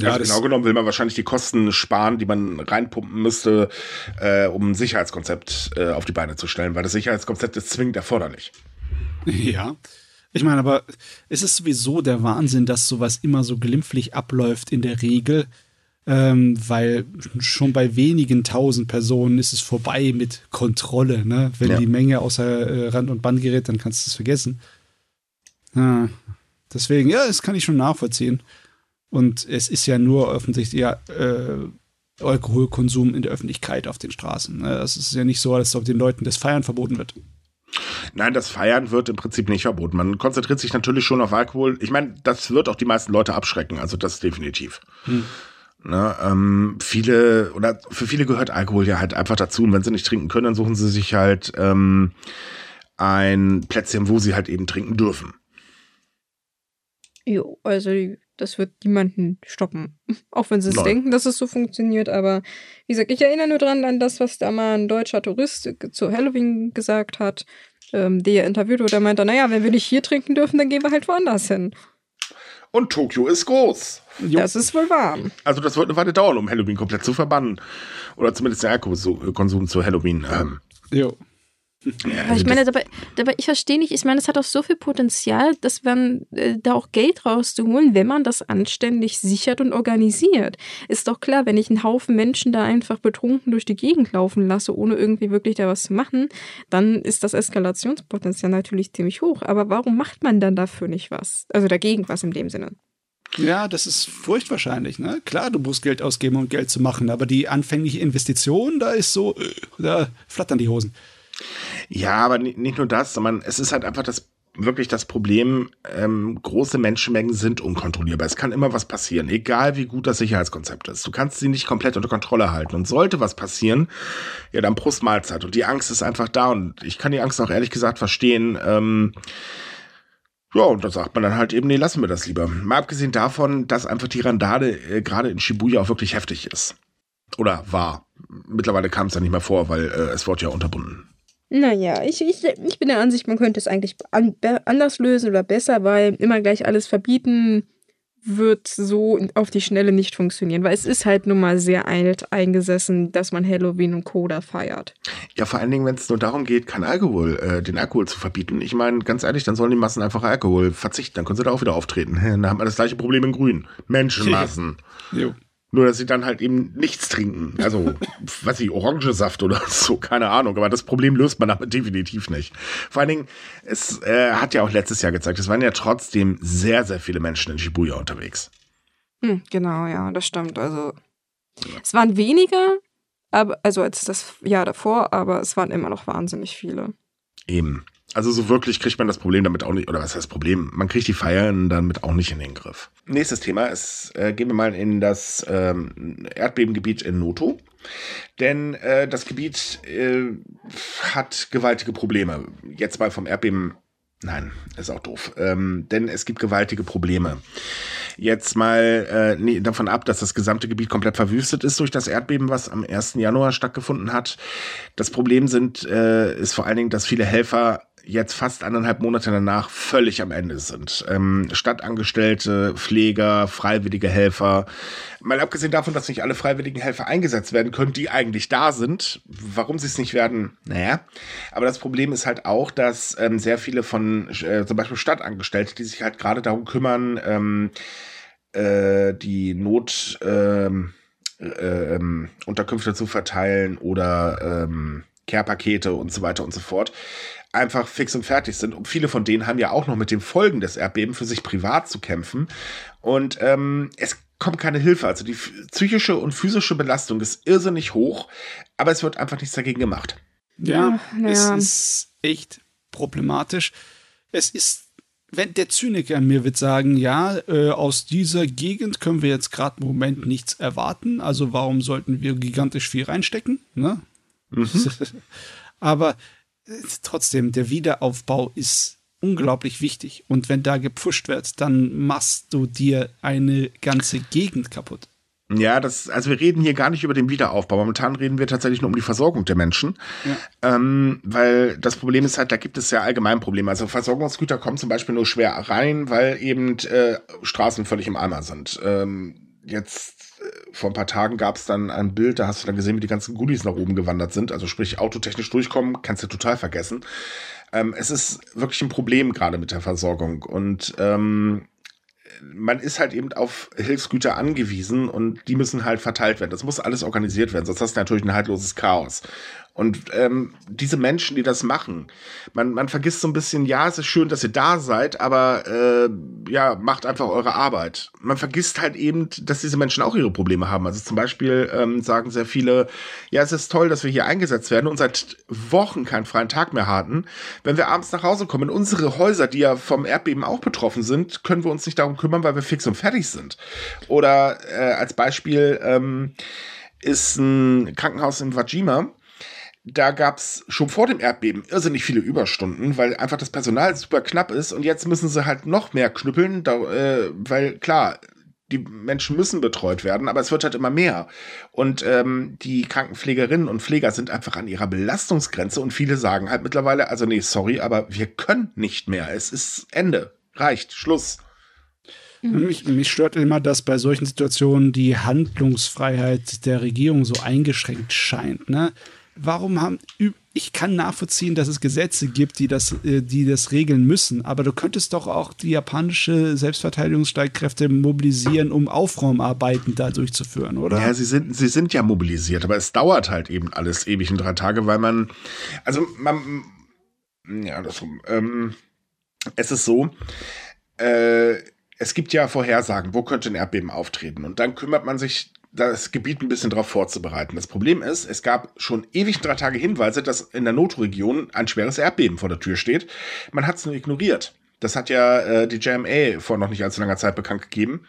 Ja, also genau genommen will man wahrscheinlich die Kosten sparen, die man reinpumpen müsste, äh, um ein Sicherheitskonzept äh, auf die Beine zu stellen, weil das Sicherheitskonzept ist zwingend erforderlich. *laughs* Ja. Ich meine, aber es ist sowieso der Wahnsinn, dass sowas immer so glimpflich abläuft in der Regel, ähm, weil schon bei wenigen tausend Personen ist es vorbei mit Kontrolle. Ne? Wenn ja. die Menge außer äh, Rand und Band gerät, dann kannst du es vergessen. Ja, deswegen, ja, das kann ich schon nachvollziehen. Und es ist ja nur offensichtlich ja, äh, Alkoholkonsum in der Öffentlichkeit auf den Straßen. Ne? Es ist ja nicht so, dass auf den Leuten das Feiern verboten wird. Nein, das Feiern wird im Prinzip nicht verboten. Man konzentriert sich natürlich schon auf Alkohol. Ich meine, das wird auch die meisten Leute abschrecken, also das definitiv. Hm. Ne, ähm, viele oder für viele gehört Alkohol ja halt einfach dazu und wenn sie nicht trinken können, dann suchen sie sich halt ähm, ein Plätzchen, wo sie halt eben trinken dürfen. Jo, also das wird niemanden stoppen. *laughs* Auch wenn sie es denken, dass es so funktioniert. Aber wie gesagt, ich erinnere nur dran an das, was da mal ein deutscher Tourist zu Halloween gesagt hat, ähm, der interviewt wurde. Der meinte, naja, wenn wir nicht hier trinken dürfen, dann gehen wir halt woanders hin. Und Tokio ist groß. Jo. Das ist wohl wahr. Also das wird eine Weile dauern, um Halloween komplett zu verbannen. Oder zumindest den Alkoholkonsum zu Halloween. Ähm. Jo. Ja, ich meine, dabei, dabei ich verstehe nicht, ich meine, es hat auch so viel Potenzial, dass man äh, da auch Geld rauszuholen, wenn man das anständig sichert und organisiert. Ist doch klar, wenn ich einen Haufen Menschen da einfach betrunken durch die Gegend laufen lasse, ohne irgendwie wirklich da was zu machen, dann ist das Eskalationspotenzial natürlich ziemlich hoch. Aber warum macht man dann dafür nicht was? Also dagegen was in dem Sinne. Ja, das ist furchtwahrscheinlich. Ne? Klar, du musst Geld ausgeben, um Geld zu machen, aber die anfängliche Investition, da ist so, äh, da flattern die Hosen. Ja, aber nicht nur das, sondern es ist halt einfach das wirklich das Problem, ähm, große Menschenmengen sind unkontrollierbar. Es kann immer was passieren, egal wie gut das Sicherheitskonzept ist. Du kannst sie nicht komplett unter Kontrolle halten. Und sollte was passieren, ja, dann Prost Mahlzeit. Und die Angst ist einfach da. Und ich kann die Angst auch ehrlich gesagt verstehen. Ähm, Ja, und da sagt man dann halt eben, nee, lassen wir das lieber. Mal abgesehen davon, dass einfach die Randale äh, gerade in Shibuya auch wirklich heftig ist. Oder war. Mittlerweile kam es ja nicht mehr vor, weil äh, es wurde ja unterbunden. Naja, ich, ich, ich bin der Ansicht, man könnte es eigentlich an, anders lösen oder besser, weil immer gleich alles verbieten wird so auf die Schnelle nicht funktionieren, weil es ist halt nun mal sehr alt eingesessen, dass man Halloween und Coda feiert. Ja, vor allen Dingen, wenn es nur darum geht, kein Alkohol, äh, den Alkohol zu verbieten. Ich meine, ganz ehrlich, dann sollen die Massen einfach Alkohol verzichten, dann können sie da auch wieder auftreten. *laughs* Dann hat man das gleiche Problem in Grün. Menschenmassen. jo. Nur, dass sie dann halt eben nichts trinken. Also, *laughs* was ich, Orangensaft oder so, keine Ahnung. Aber das Problem löst man damit definitiv nicht. Vor allen Dingen, es äh, hat ja auch letztes Jahr gezeigt, es waren ja trotzdem sehr, sehr viele Menschen in Shibuya unterwegs. Hm, genau, ja, das stimmt. Also, es waren weniger, aber, also als das Jahr davor, aber es waren immer noch wahnsinnig viele. Eben. Also so wirklich kriegt man das Problem damit auch nicht, oder was heißt das Problem? Man kriegt die Feiern damit auch nicht in den Griff. Nächstes Thema ist, äh, gehen wir mal in das ähm, Erdbebengebiet in Noto. Denn äh, das Gebiet äh, hat gewaltige Probleme. Jetzt mal vom Erdbeben Nein, ist auch doof. Ähm, denn es gibt gewaltige Probleme. Jetzt mal äh, nee, davon ab, dass das gesamte Gebiet komplett verwüstet ist durch das Erdbeben, was am 1. Januar stattgefunden hat. Das Problem sind, äh, ist vor allen Dingen, dass viele Helfer jetzt fast anderthalb Monate danach völlig am Ende sind. Ähm, Stadtangestellte, Pfleger, freiwillige Helfer. Mal abgesehen davon, dass nicht alle freiwilligen Helfer eingesetzt werden können, die eigentlich da sind. Warum sie es nicht werden, naja. Aber das Problem ist halt auch, dass ähm, sehr viele von äh, zum Beispiel Stadtangestellte, die sich halt gerade darum kümmern, ähm, äh, die Not ähm, äh, ähm, Unterkünfte zu verteilen oder ähm, Care-Pakete und so weiter und so fort, einfach fix und fertig sind. Und viele von denen haben ja auch noch mit den Folgen des Erdbebens für sich privat zu kämpfen. Und ähm, es kommt keine Hilfe. Also die psychische und physische Belastung ist irrsinnig hoch, aber es wird einfach nichts dagegen gemacht. Ja, ja. es ist echt problematisch. Es ist, wenn der Zyniker an mir wird sagen, ja, äh, aus dieser Gegend können wir jetzt gerade im Moment nichts erwarten, also warum sollten wir gigantisch viel reinstecken? Ne? Mhm. *laughs* aber trotzdem, der Wiederaufbau ist unglaublich wichtig. Und wenn da gepfuscht wird, dann machst du dir eine ganze Gegend kaputt. Ja, das, also wir reden hier gar nicht über den Wiederaufbau. Momentan reden wir tatsächlich nur um die Versorgung der Menschen. Ja. Ähm, weil das Problem ist halt, da gibt es ja allgemein Probleme. Also Versorgungsgüter kommen zum Beispiel nur schwer rein, weil eben äh, Straßen völlig im Eimer sind. Ähm, jetzt vor ein paar Tagen gab es dann ein Bild, da hast du dann gesehen, wie die ganzen Goodies nach oben gewandert sind. Also sprich, autotechnisch durchkommen, kannst du total vergessen. Ähm, es ist wirklich ein Problem gerade mit der Versorgung. Und ähm, man ist halt eben auf Hilfsgüter angewiesen und die müssen halt verteilt werden. Das muss alles organisiert werden, sonst hast du natürlich ein haltloses Chaos. Und ähm, diese Menschen, die das machen, man, man vergisst so ein bisschen, ja, es ist schön, dass ihr da seid, aber äh, ja, macht einfach eure Arbeit. Man vergisst halt eben, dass diese Menschen auch ihre Probleme haben. Also zum Beispiel ähm, sagen sehr viele, ja, es ist toll, dass wir hier eingesetzt werden und seit Wochen keinen freien Tag mehr hatten. Wenn wir abends nach Hause kommen, unsere Häuser, die ja vom Erdbeben auch betroffen sind, können wir uns nicht darum kümmern, weil wir fix und fertig sind. Oder äh, als Beispiel ähm, ist ein Krankenhaus in Wajima, da gab es schon vor dem Erdbeben irrsinnig viele Überstunden, weil einfach das Personal super knapp ist und jetzt müssen sie halt noch mehr knüppeln, da, äh, weil klar, die Menschen müssen betreut werden, aber es wird halt immer mehr. Und ähm, die Krankenpflegerinnen und Pfleger sind einfach an ihrer Belastungsgrenze und viele sagen halt mittlerweile, also nee, sorry, aber wir können nicht mehr. Es ist Ende. Reicht. Schluss. Mich, mich, stört immer, dass bei solchen Situationen die Handlungsfreiheit der Regierung so eingeschränkt scheint. Ne? Warum haben ich kann nachvollziehen, dass es Gesetze gibt, die das, äh, die das regeln müssen, aber du könntest doch auch die japanische Selbstverteidigungsstreitkräfte mobilisieren, um Aufräumarbeiten da durchzuführen, oder? Ja, sie sind, sie sind ja mobilisiert, aber es dauert halt eben alles ewig in drei Tage, weil man, also man, ja, das, ähm, es ist so, äh, es gibt ja Vorhersagen, wo könnte ein Erdbeben auftreten und dann kümmert man sich das Gebiet ein bisschen darauf vorzubereiten. Das Problem ist, es gab schon ewig drei Tage Hinweise, dass in der Notregion ein schweres Erdbeben vor der Tür steht. Man hat es nur ignoriert. Das hat ja äh, die JMA vor noch nicht allzu langer Zeit bekannt gegeben,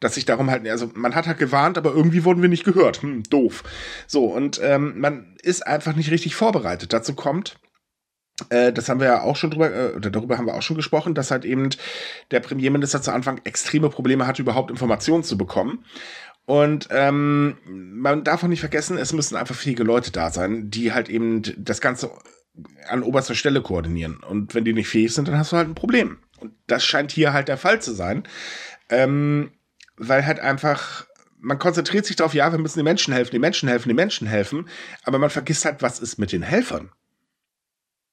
dass sich darum halt, also man hat halt gewarnt, aber irgendwie wurden wir nicht gehört. Hm, doof. So, und ähm, man ist einfach nicht richtig vorbereitet. Dazu kommt, äh, das haben wir ja auch schon drüber, äh, oder darüber haben wir auch schon gesprochen, dass halt eben der Premierminister zu Anfang extreme Probleme hatte, überhaupt Informationen zu bekommen. Und ähm, man darf auch nicht vergessen, es müssen einfach fähige Leute da sein, die halt eben das Ganze an oberster Stelle koordinieren. Und wenn die nicht fähig sind, dann hast du halt ein Problem. Und das scheint hier halt der Fall zu sein. Ähm, weil halt einfach, man konzentriert sich darauf, ja, wir müssen den Menschen helfen, die Menschen helfen, die Menschen helfen, aber man vergisst halt, was ist mit den Helfern.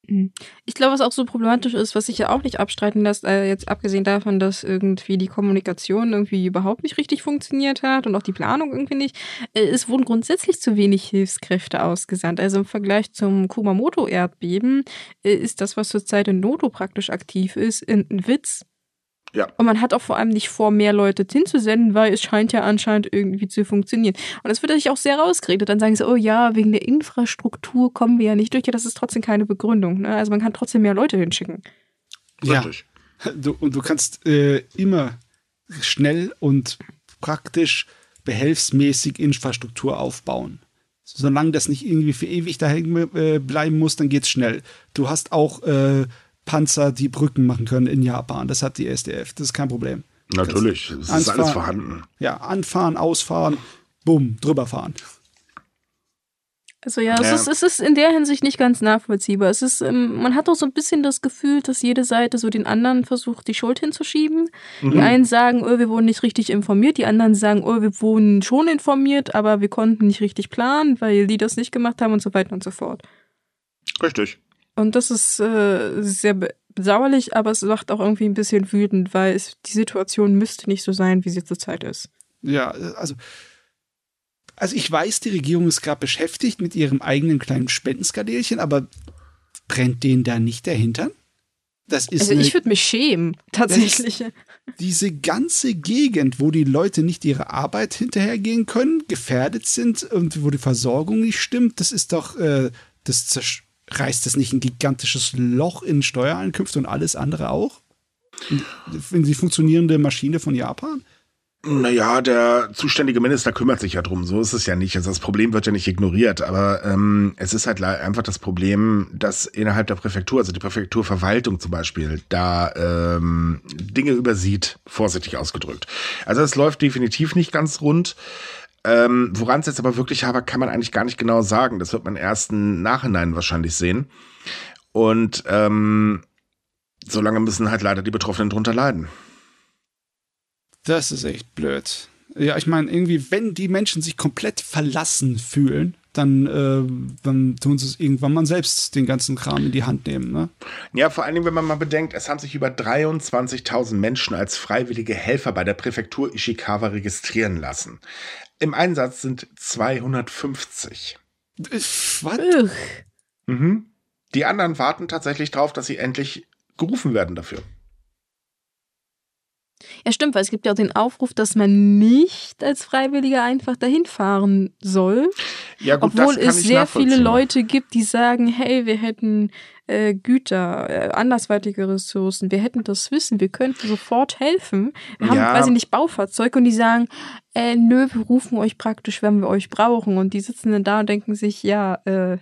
Mhm. Ich glaube, was auch so problematisch ist, was sich ja auch nicht abstreiten lässt, äh, jetzt abgesehen davon, dass irgendwie die Kommunikation irgendwie überhaupt nicht richtig funktioniert hat und auch die Planung irgendwie nicht, äh, es wurden grundsätzlich zu wenig Hilfskräfte ausgesandt. Also im Vergleich zum Kumamoto-Erdbeben äh, ist das, was zurzeit in Noto praktisch aktiv ist, ein Witz. Ja. Und man hat auch vor allem nicht vor, mehr Leute hinzusenden, weil es scheint ja anscheinend irgendwie zu funktionieren. Und das wird sich auch sehr rausgeredet. Dann sagen sie, oh ja, wegen der Infrastruktur kommen wir ja nicht durch. Ja, das ist trotzdem keine Begründung. Ne? Also man kann trotzdem mehr Leute hinschicken. Ja. Du, und du kannst äh, immer schnell und praktisch behelfsmäßig Infrastruktur aufbauen. Solange das nicht irgendwie für ewig da hängen äh, bleiben muss, dann geht's schnell. Du hast auch äh, Panzer, die Brücken machen können in Japan. Das hat die SDF. Das ist kein Problem. Natürlich, es ist alles vorhanden. Ja, anfahren, ausfahren, bumm, drüber fahren. Also ja, ja. Es, ist, es ist in der Hinsicht nicht ganz nachvollziehbar. Es ist, ähm, man hat auch so ein bisschen das Gefühl, dass jede Seite so den anderen versucht, die Schuld hinzuschieben. Mhm. Die einen sagen, oh, wir wurden nicht richtig informiert, die anderen sagen, oh, wir wurden schon informiert, aber wir konnten nicht richtig planen, weil die das nicht gemacht haben und so weiter und so fort. Richtig. Und das ist äh, sehr bedauerlich, aber es macht auch irgendwie ein bisschen wütend, weil es, die Situation müsste nicht so sein, wie sie zurzeit ist. Ja, also, also ich weiß, die Regierung ist gerade beschäftigt mit ihrem eigenen kleinen Spendenskadelchen, aber brennt denen da nicht der Hintern? Das ist also ich würde mich schämen, tatsächlich. Diese ganze Gegend, wo die Leute nicht ihre Arbeit hinterhergehen können, gefährdet sind und wo die Versorgung nicht stimmt, das ist doch äh, das Zerstörung reißt das nicht ein gigantisches Loch in Steuereinkünfte und alles andere auch? In die funktionierende Maschine von Japan? Naja, der zuständige Minister kümmert sich ja drum. So ist es ja nicht. Also das Problem wird ja nicht ignoriert. Aber ähm, es ist halt einfach das Problem, dass innerhalb der Präfektur, also die Präfekturverwaltung zum Beispiel, da ähm, Dinge übersieht, vorsichtig ausgedrückt. Also es läuft definitiv nicht ganz rund. Ähm, Woran es jetzt aber wirklich habe, kann man eigentlich gar nicht genau sagen. Das wird man erst im Nachhinein wahrscheinlich sehen. Und ähm, solange müssen halt leider die Betroffenen drunter leiden. Das ist echt blöd. Ja, ich meine, irgendwie, wenn die Menschen sich komplett verlassen fühlen, dann, äh, dann tun sie es irgendwann mal selbst den ganzen Kram in die Hand nehmen. Ne? Ja, vor allen Dingen, wenn man mal bedenkt, es haben sich über 23.000 Menschen als freiwillige Helfer bei der Präfektur Ishikawa registrieren lassen. Im Einsatz sind 250. Was? Mhm. Die anderen warten tatsächlich darauf, dass sie endlich gerufen werden dafür. Ja, stimmt, weil es gibt ja auch den Aufruf, dass man nicht als Freiwilliger einfach dahin fahren soll. Ja, gut, obwohl es sehr viele Leute gibt, die sagen, hey, wir hätten äh, Güter, äh, andersweitige Ressourcen, wir hätten das Wissen, wir könnten sofort helfen. Wir haben ja. quasi nicht Baufahrzeuge und die sagen, äh, nö, wir rufen euch praktisch, wenn wir euch brauchen. Und die sitzen dann da und denken sich, ja, äh,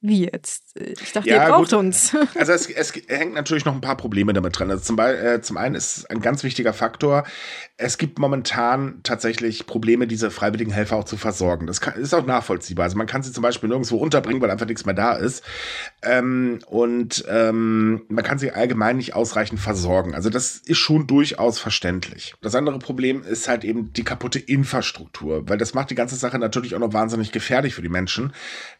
wie jetzt? Ich dachte, ja, ihr braucht gut. uns. *laughs* Also es, es, hängt natürlich noch ein paar Probleme damit dran. Also zum, äh, zum einen ist ein ganz wichtiger Faktor, es gibt momentan tatsächlich Probleme, diese freiwilligen Helfer auch zu versorgen. Das kann, ist auch nachvollziehbar. Also man kann sie zum Beispiel nirgendwo unterbringen, weil einfach nichts mehr da ist. Ähm, und ähm, man kann sie allgemein nicht ausreichend versorgen. Also das ist schon durchaus verständlich. Das andere Problem ist halt eben die kaputte Infrastruktur, weil das macht die ganze Sache natürlich auch noch wahnsinnig gefährlich für die Menschen.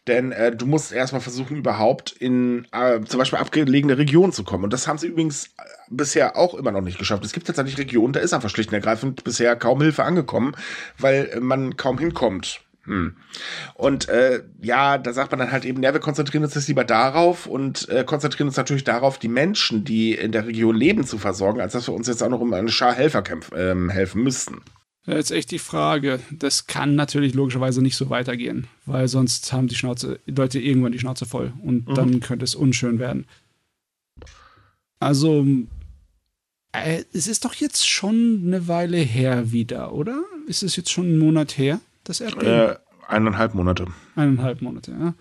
Denn äh, du musst erstmal versuchen, überhaupt in äh, zum Beispiel abgelegene Regionen zu kommen. Und das haben sie übrigens äh, bisher auch immer noch nicht geschafft. Es gibt tatsächlich Regionen, da ist einfach schlicht und ergreifend bisher kaum Hilfe angekommen, weil man kaum hinkommt. Hm. Und äh, ja, da sagt man dann halt eben, ja, wir konzentrieren uns jetzt lieber darauf und äh, konzentrieren uns natürlich darauf, die Menschen, die in der Region leben, zu versorgen, als dass wir uns jetzt auch noch um eine Schar Helfer ähm, helfen müssten. Ja, jetzt echt die Frage. Das kann natürlich logischerweise nicht so weitergehen, weil sonst haben die Schnauze, Leute irgendwann die Schnauze voll und mhm. dann könnte es unschön werden. Also, äh, es ist doch jetzt schon eine Weile her wieder, oder? Ist es jetzt schon einen Monat her, das Erdbeben? Äh, eineinhalb Monate. Eineinhalb Monate, ja.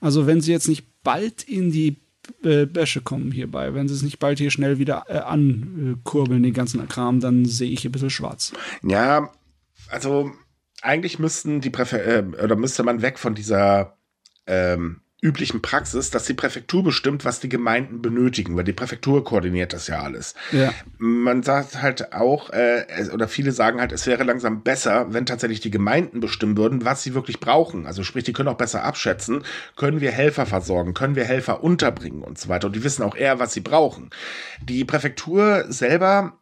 Also, wenn sie jetzt nicht bald in die äh, Bäsche kommen hierbei. Wenn sie es nicht bald hier schnell wieder äh, ankurbeln, den ganzen Kram, dann sehe ich ein bisschen schwarz. Ja, also eigentlich müssten die Präfer äh, oder müsste man weg von dieser ähm, üblichen Praxis, dass die Präfektur bestimmt, was die Gemeinden benötigen, weil die Präfektur koordiniert das ja alles. Ja. Man sagt halt auch, äh, oder viele sagen halt, es wäre langsam besser, wenn tatsächlich die Gemeinden bestimmen würden, was sie wirklich brauchen. Also sprich, die können auch besser abschätzen, können wir Helfer versorgen, können wir Helfer unterbringen und so weiter. Und die wissen auch eher, was sie brauchen. Die Präfektur selber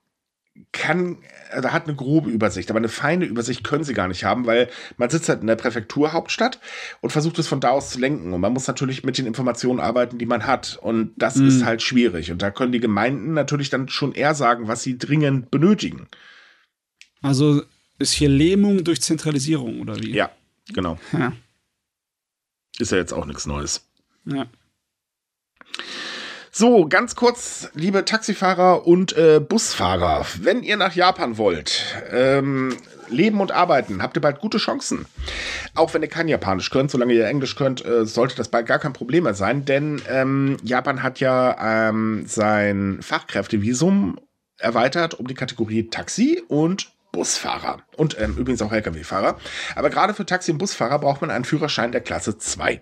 kann, also hat eine grobe Übersicht, aber eine feine Übersicht können sie gar nicht haben, weil man sitzt halt in der Präfekturhauptstadt und versucht es von da aus zu lenken. Und man muss natürlich mit den Informationen arbeiten, die man hat. Und das mhm. ist halt schwierig. Und da können die Gemeinden natürlich dann schon eher sagen, was sie dringend benötigen. Also ist hier Lähmung durch Zentralisierung, oder wie? Ja, genau. Ja. Ist ja jetzt auch nichts Neues. Ja. So, ganz kurz, liebe Taxifahrer und äh, Busfahrer, wenn ihr nach Japan wollt, ähm, leben und arbeiten, habt ihr bald gute Chancen. Auch wenn ihr kein Japanisch könnt, solange ihr Englisch könnt, äh, sollte das bald gar kein Problem mehr sein, denn ähm, Japan hat ja ähm, sein Fachkräftevisum erweitert um die Kategorie Taxi und Busfahrer und ähm, übrigens auch Lkw-Fahrer. Aber gerade für Taxi- und Busfahrer braucht man einen Führerschein der Klasse 2.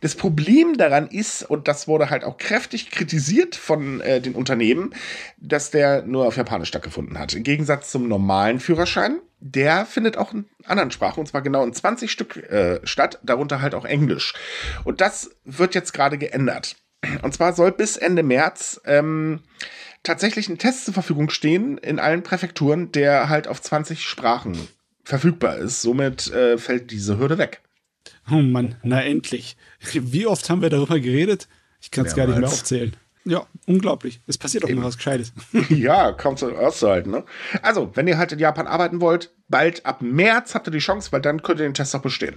Das Problem daran ist, und das wurde halt auch kräftig kritisiert von äh, den Unternehmen, dass der nur auf Japanisch stattgefunden hat. Im Gegensatz zum normalen Führerschein, der findet auch in anderen Sprachen, und zwar genau in 20 Stück äh, statt, darunter halt auch Englisch. Und das wird jetzt gerade geändert. Und zwar soll bis Ende März ähm, tatsächlich ein Test zur Verfügung stehen in allen Präfekturen, der halt auf 20 Sprachen verfügbar ist. Somit äh, fällt diese Hürde weg. Oh Mann, na endlich. Wie oft haben wir darüber geredet? Ich kann es gar nicht mehr aufzählen. Ja, unglaublich. Es passiert auch immer was Gescheites. *laughs* ja, kommt so auszuhalten, ne? Also, wenn ihr halt in Japan arbeiten wollt, bald ab März habt ihr die Chance, weil dann könnt ihr den Test auch bestehen.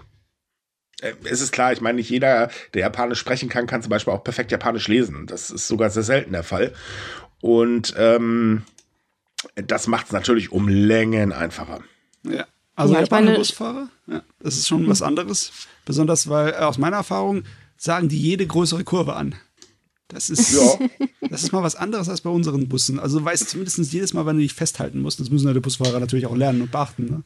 Äh, es ist klar, ich meine, nicht jeder, der Japanisch sprechen kann, kann zum Beispiel auch perfekt Japanisch lesen. Das ist sogar sehr selten der Fall. Und ähm, das macht es natürlich um Längen einfacher. Ja. Also ja, Japaner Busfahrer, ja, das ist schon was anderes. Besonders weil, äh, aus meiner Erfahrung, sagen die jede größere Kurve an. Das ist, ja. *laughs* das ist mal was anderes als bei unseren Bussen. Also du weißt zumindest jedes Mal, wenn du dich festhalten musst. Das müssen die Busfahrer natürlich auch lernen und beachten. Ne?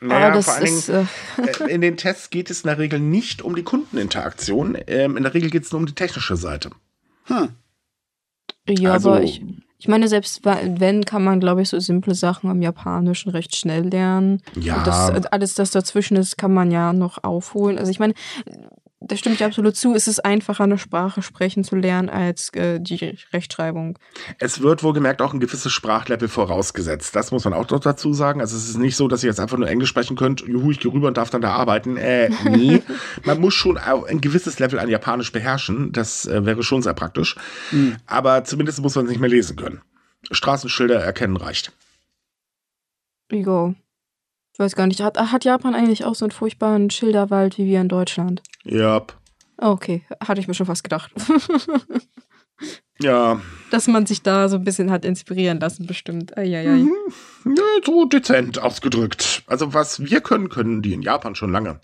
Naja, vor allen Dingen, äh, äh in den Tests geht es in der Regel nicht um die Kundeninteraktion. Ähm, in der Regel geht es nur um die technische Seite. Hm. Ja, also, aber ich, ich meine, selbst wenn, kann man, glaube ich, so simple Sachen im Japanischen recht schnell lernen. Ja. Das, alles, das dazwischen ist, kann man ja noch aufholen. Also ich meine, da stimme ich absolut zu. Es ist einfacher, eine Sprache sprechen zu lernen als äh, die Rechtschreibung. Es wird wohlgemerkt auch ein gewisses Sprachlevel vorausgesetzt. Das muss man auch noch dazu sagen. Also es ist nicht so, dass ihr jetzt einfach nur Englisch sprechen könnt. Juhu, ich gehe rüber und darf dann da arbeiten. Äh, nee. *laughs* man muss schon ein gewisses Level an Japanisch beherrschen. Das äh, wäre schon sehr praktisch. Mhm. Aber zumindest muss man es nicht mehr lesen können. Straßenschilder erkennen reicht. Jo. Ich weiß gar nicht, hat, hat Japan eigentlich auch so einen furchtbaren Schilderwald wie wir in Deutschland? Ja. Yep. Okay, hatte ich mir schon fast gedacht. *laughs* ja. Dass man sich da so ein bisschen hat inspirieren lassen, bestimmt. Eieiei. Mhm. Ja, so dezent ausgedrückt. Also, was wir können, können die in Japan schon lange.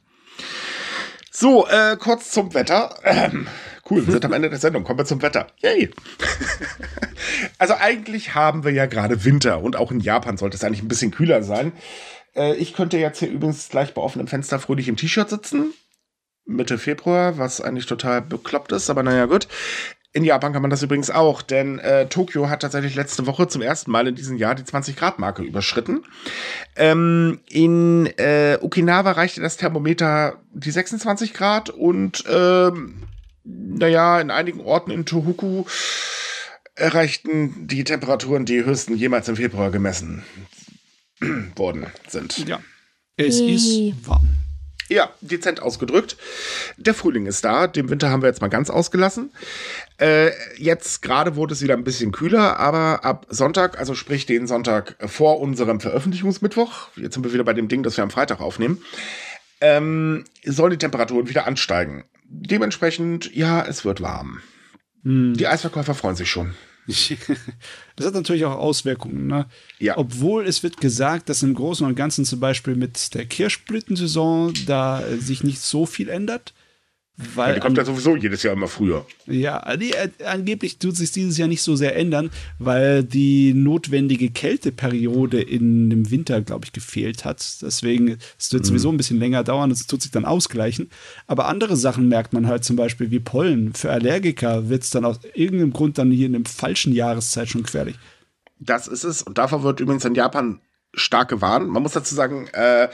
So, äh, kurz zum Wetter. Ähm, cool, wir sind am Ende der Sendung. Kommen wir zum Wetter. Yay! *laughs* also eigentlich haben wir ja gerade Winter und auch in Japan sollte es eigentlich ein bisschen kühler sein. Äh, ich könnte jetzt hier übrigens gleich bei offenem Fenster fröhlich im T-Shirt sitzen. Mitte Februar, was eigentlich total bekloppt ist, aber naja, gut. In Japan kann man das übrigens auch, denn äh, Tokio hat tatsächlich letzte Woche zum ersten Mal in diesem Jahr die 20-Grad-Marke überschritten. Ähm, in äh, Okinawa reichte das Thermometer die 26 Grad und ähm, naja, in einigen Orten in Tohoku erreichten die Temperaturen die höchsten jemals im Februar gemessen *clears throat* worden sind. Ja. Es ist warm. Ja, dezent ausgedrückt. Der Frühling ist da. Den Winter haben wir jetzt mal ganz ausgelassen. Äh, jetzt gerade wurde es wieder ein bisschen kühler, aber ab Sonntag, also sprich den Sonntag vor unserem Veröffentlichungsmittwoch, jetzt sind wir wieder bei dem Ding, das wir am Freitag aufnehmen, ähm, sollen die Temperaturen wieder ansteigen. Dementsprechend, ja, es wird warm. Hm. Die Eisverkäufer freuen sich schon. *laughs* das hat natürlich auch Auswirkungen. Ne? Ja. Obwohl es wird gesagt, dass im Großen und Ganzen zum Beispiel mit der Kirschblütensaison da sich nicht so viel ändert. Weil ja, die kommt ja sowieso jedes Jahr immer früher. Ja, die, äh, angeblich tut sich dieses Jahr nicht so sehr ändern, weil die notwendige Kälteperiode in dem Winter, glaube ich, gefehlt hat. Deswegen, es wird mhm. sowieso ein bisschen länger dauern, es tut sich dann ausgleichen. Aber andere Sachen merkt man halt zum Beispiel wie Pollen. Für Allergiker wird es dann aus irgendeinem Grund dann hier in der falschen Jahreszeit schon gefährlich. Das ist es. Und davor wird übrigens in Japan stark gewarnt. Man muss dazu sagen, äh,